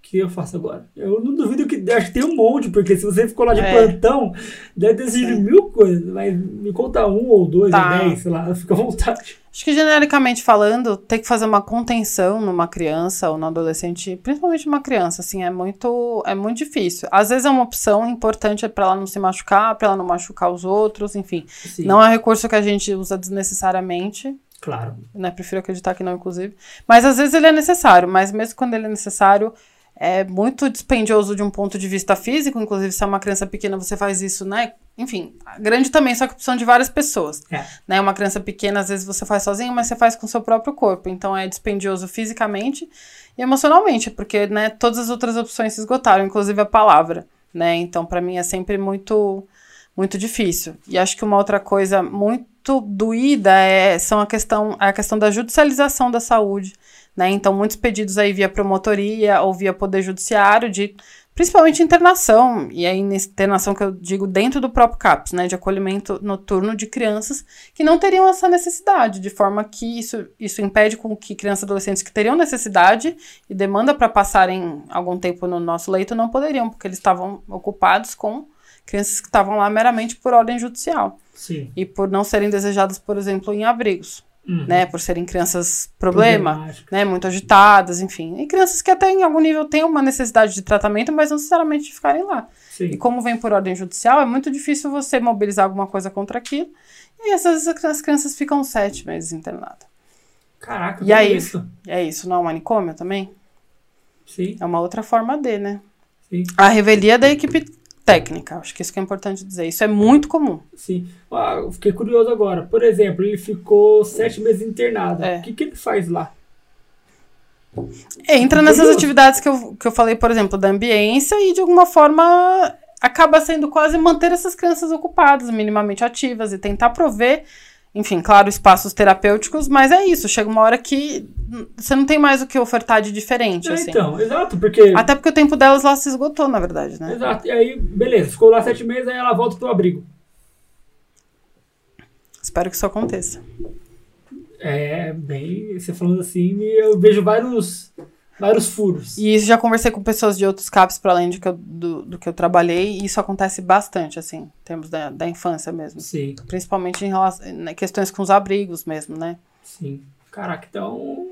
que eu faço agora? Eu não duvido que acho que tem um monte, porque se você ficou lá de é. plantão, deve ter sido mil coisas, mas me conta um ou dois tá. ou dez, sei lá, fica à vontade. Acho que genericamente falando, ter que fazer uma contenção numa criança ou no adolescente, principalmente uma criança, assim, é muito, é muito difícil. Às vezes é uma opção importante para ela não se machucar, para ela não machucar os outros, enfim. Sim. Não é recurso que a gente usa desnecessariamente. Claro. Né? Prefiro acreditar que não, inclusive. Mas às vezes ele é necessário, mas mesmo quando ele é necessário, é muito dispendioso de um ponto de vista físico. Inclusive, se é uma criança pequena, você faz isso, né? Enfim, grande também, só que precisam de várias pessoas. É. Né? Uma criança pequena, às vezes você faz sozinho, mas você faz com o seu próprio corpo. Então é dispendioso fisicamente e emocionalmente, porque né, todas as outras opções se esgotaram, inclusive a palavra. Né? Então, para mim, é sempre muito, muito difícil. E acho que uma outra coisa muito doída é, são a questão, é a questão da judicialização da saúde. Né? Então, muitos pedidos aí via promotoria ou via poder judiciário de principalmente internação, e aí internação que eu digo dentro do próprio CAPS, né, de acolhimento noturno de crianças que não teriam essa necessidade, de forma que isso, isso impede com que crianças e adolescentes que teriam necessidade e demanda para passarem algum tempo no nosso leito não poderiam, porque eles estavam ocupados com crianças que estavam lá meramente por ordem judicial. Sim. E por não serem desejadas, por exemplo, em abrigos. Uhum. Né, por serem crianças problema, né, muito agitadas, enfim. E crianças que até em algum nível têm uma necessidade de tratamento, mas não necessariamente de ficarem lá. E Sim. como vem por ordem judicial, é muito difícil você mobilizar alguma coisa contra aquilo. E às vezes as crianças ficam sete meses internadas. Caraca, E aí? isso? É isso, não é um manicômio também? Sim, É uma outra forma de, né? sim, A revelia da equipe técnica, acho que isso que é importante dizer. Isso é muito comum. sim. Ah, eu fiquei curioso agora. Por exemplo, ele ficou sete meses internado. É. O que, que ele faz lá? Entra nessas Curioso. atividades que eu, que eu falei, por exemplo, da ambiência e de alguma forma acaba sendo quase manter essas crianças ocupadas, minimamente ativas e tentar prover, enfim, claro, espaços terapêuticos, mas é isso, chega uma hora que você não tem mais o que ofertar de diferente, É, assim. então, exato, porque. Até porque o tempo delas lá se esgotou, na verdade, né? Exato. E aí, beleza, ficou lá sete meses, aí ela volta pro abrigo. Espero que isso aconteça. É, bem, você falando assim, eu vejo vários, vários furos. E isso já conversei com pessoas de outros CAPs para além de que eu- do, do que eu trabalhei, e isso acontece bastante, assim, em termos da, da infância mesmo. Sim, Principalmente em relação, né, questões com os abrigos mesmo, né? sim. Caraca, então.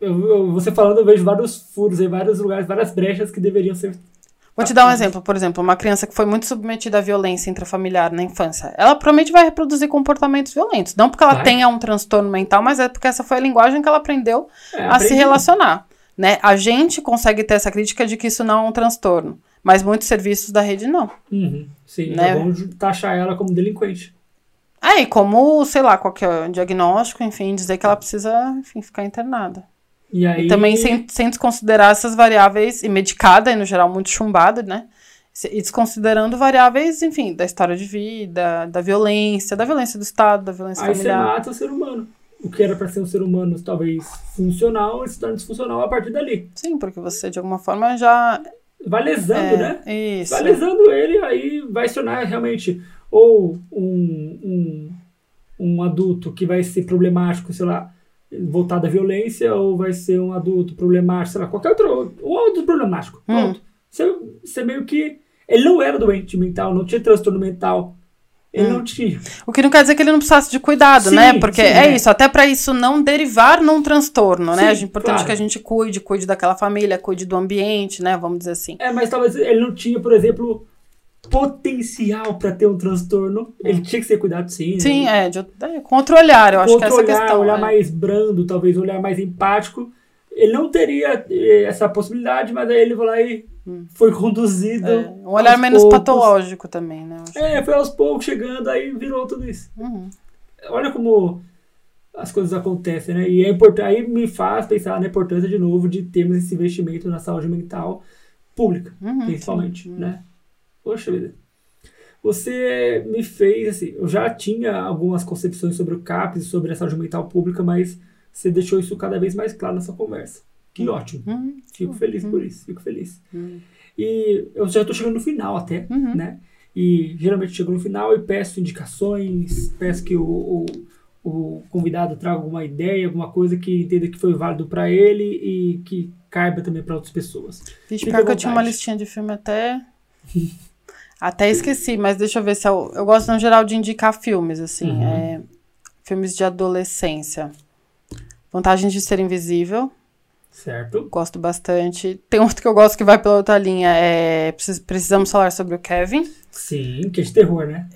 Eu, eu- você falando, eu vejo vários furos aí, vários lugares, várias brechas que deveriam ser. Vou te dar um exemplo, por exemplo, uma criança que foi muito submetida à violência intrafamiliar na infância. Ela provavelmente vai reproduzir comportamentos violentos. Não porque ela Vai. tenha um transtorno mental, mas é porque essa foi a linguagem que ela aprendeu É, a se aprendi. relacionar. Né? A gente consegue ter essa crítica de que isso não é um transtorno. Mas muitos serviços da rede não. Uhum, sim, Né? taxar ela como delinquente. É, e como, sei lá, qualquer diagnóstico, enfim, dizer que ela precisa, enfim, ficar internada. E aí. E também sem, sem desconsiderar essas variáveis, e medicada, e no geral muito chumbada, né? E desconsiderando variáveis, enfim, da história de vida, da violência, da violência do Estado, da violência Aí você familiar. mata o ser humano. O que era pra ser um ser humano talvez funcional, ele se torna disfuncional a partir dali. Sim, porque você, de alguma forma, já. Vai lesando, é, né? Isso. Vai lesando ele, aí vai se tornar realmente ou um, um, um adulto que vai ser problemático, sei lá, voltado à violência, ou vai ser um adulto problemático, sei lá, qualquer outro. Um adulto problemático. Hum. Pronto. Você, você meio que. Ele não era doente mental, não tinha transtorno mental. Ele Hum. não tinha. O que não quer dizer que ele não precisasse de cuidado, Sim, né? Porque sim, é é. isso, até pra isso não derivar num transtorno, né? Sim, É importante claro. que a gente cuide, cuide daquela família, cuide do ambiente, né? Vamos dizer assim. É, mas talvez ele não tinha, por exemplo, potencial para ter um transtorno. Ele tinha que ser cuidado sim. né? Sim, é, de, é, com outro olhar, eu acho outro que essa é olhar, a questão. olhar é. mais brando, talvez olhar mais empático. Ele não teria eh, essa possibilidade, mas aí ele foi lá e foi conduzido. É, um olhar menos poucos. patológico também, né? acho. É, foi aos poucos chegando, aí virou tudo isso. Uhum. Olha como as coisas acontecem, né? E é importante, aí me faz pensar na importância de novo de termos esse investimento na saúde mental pública, Uhum, principalmente, sim. né? Poxa vida. Você me fez assim, eu já tinha algumas concepções sobre o CAPS e sobre a saúde mental pública, mas você deixou isso cada vez mais claro nessa conversa. Que ótimo. Uhum. Fico feliz por isso, fico feliz. Uhum. E eu já estou chegando no final até, Uhum. né? E geralmente chego no final e peço indicações, peço que o, o, o convidado traga alguma ideia, alguma coisa que entenda que foi válido para ele e que caiba também para outras pessoas. Vixe, pior que eu tinha uma listinha de filme até. até esqueci, mas deixa eu ver se eu. Eu gosto, no geral, de indicar filmes, assim. Uhum. é, filmes de adolescência. Vantagem de Ser Invisível, Certo? gosto bastante. Tem outro que eu gosto que vai pela outra linha, é Precis- Precisamos Falar sobre o Kevin. Sim, que é de terror, né?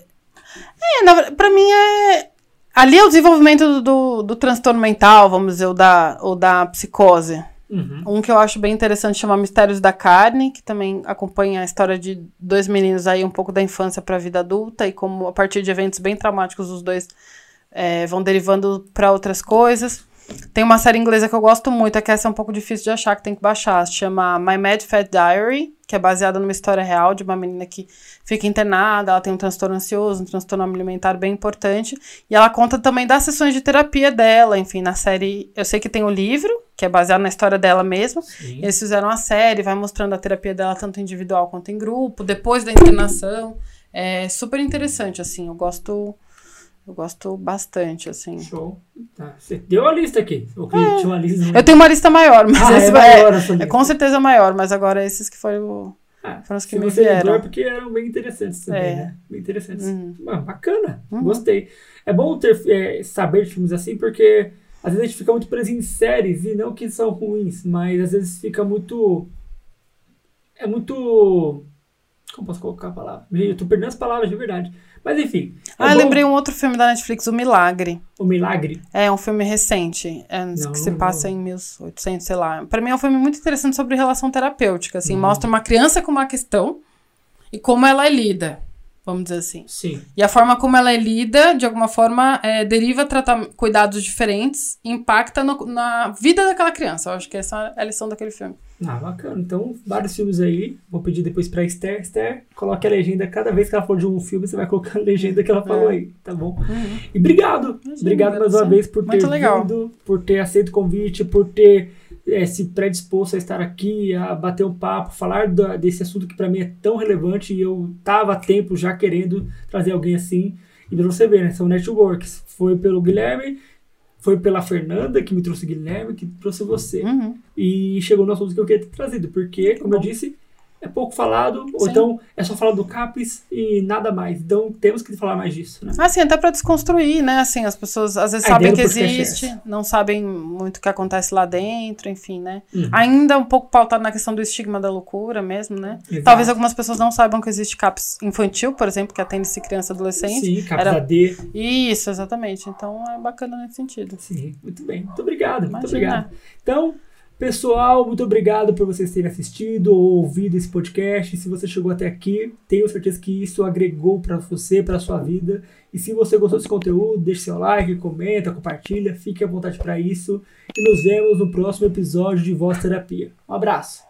É, na, pra mim é. Ali é o desenvolvimento do, do, do transtorno mental, vamos dizer, ou da, ou da psicose. Uhum. Um que eu acho bem interessante chama Mistérios da Carne, que também acompanha a história de dois meninos aí, um pouco da infância para a vida adulta, e como a partir de eventos bem traumáticos os dois é, vão derivando para outras coisas. Tem uma série inglesa que eu gosto muito, é que essa é um pouco difícil de achar, que tem que baixar. Chama My Mad Fat Diary, que é baseada numa história real de uma menina que fica internada, ela tem um transtorno ansioso, um transtorno alimentar bem importante. E ela conta também das sessões de terapia dela, enfim, na série. Eu sei que tem o livro, que é baseado na história dela mesmo. Sim. Eles fizeram a série, vai mostrando a terapia dela tanto individual quanto em grupo, depois da internação. É super interessante, assim, eu gosto. Eu gosto bastante, assim. Show. Tá. Você deu a lista aqui. Tinha uma lista. Eu tenho uma lista maior, mas ah, é maior é, lista. com certeza maior, mas agora esses que foram, Ah, foram os que me lembrou vieram. é porque eram bem interessantes também, É. né? Bem interessantes. Uhum. Mano, bacana. Uhum. Gostei. É bom ter, é, saber de filmes assim, porque às vezes a gente fica muito preso em séries, e não que são ruins, mas às vezes fica muito. É muito. Como posso colocar a palavra? Eu tô perdendo as palavras de verdade. Mas enfim. é Ah, eu bom- lembrei um outro filme da Netflix, O Milagre. O Milagre. É um filme recente, é, Não, que se não. passa em 1800, sei lá. Pra mim é um filme muito interessante sobre relação terapêutica, assim. Uhum. Mostra uma criança com uma questão e como ela é lida, vamos dizer assim. Sim. E a forma como ela é lida, de alguma forma, é, deriva cuidados diferentes e impacta no- na vida daquela criança. Eu acho que essa é a lição daquele filme. Ah, bacana. Então, vários filmes aí. Vou pedir depois pra Esther. Esther, coloque a legenda. Cada vez que ela for de um filme, você vai colocar a legenda que ela falou É. aí, tá bom? E obrigado. Imagina, obrigado mais uma vez por ter vindo, por ter aceito o convite, por ter eh, se predisposto a estar aqui, a bater um papo, falar da- desse assunto que pra mim é tão relevante e eu tava há tempo já querendo trazer alguém assim. E pra você ver, né? São networks. Foi pelo Guilherme, foi pela Fernanda que me trouxe o Guilherme, que trouxe você. Uhum. E chegou no assunto que eu queria ter trazido, porque, como eu bom. disse, é pouco falado, ou Sim. então é só falar do CAPES e nada mais. Então temos que falar mais disso, né? Assim, até pra desconstruir, né? Assim, as pessoas às vezes A sabem que é existe, essa. não sabem muito o que acontece lá dentro, enfim, né? Uhum. Ainda um pouco pautado na questão do estigma da loucura mesmo, né? Exato. Talvez algumas pessoas não saibam que existe CAPS infantil, por exemplo, que atende-se criança e adolescente. Sim, CAPES Era- AD. Isso, exatamente. Então é bacana nesse sentido. Sim, muito bem. Muito obrigado, muito Imagina. obrigado. Então, pessoal, muito obrigado por vocês terem assistido ou ouvido esse podcast. Se você chegou até aqui, tenho certeza que isso agregou para você, para sua vida. E se você gostou desse conteúdo, deixe seu like, comenta, compartilha, fique à vontade para isso. E nos vemos no próximo episódio de Voz Terapia. Um abraço.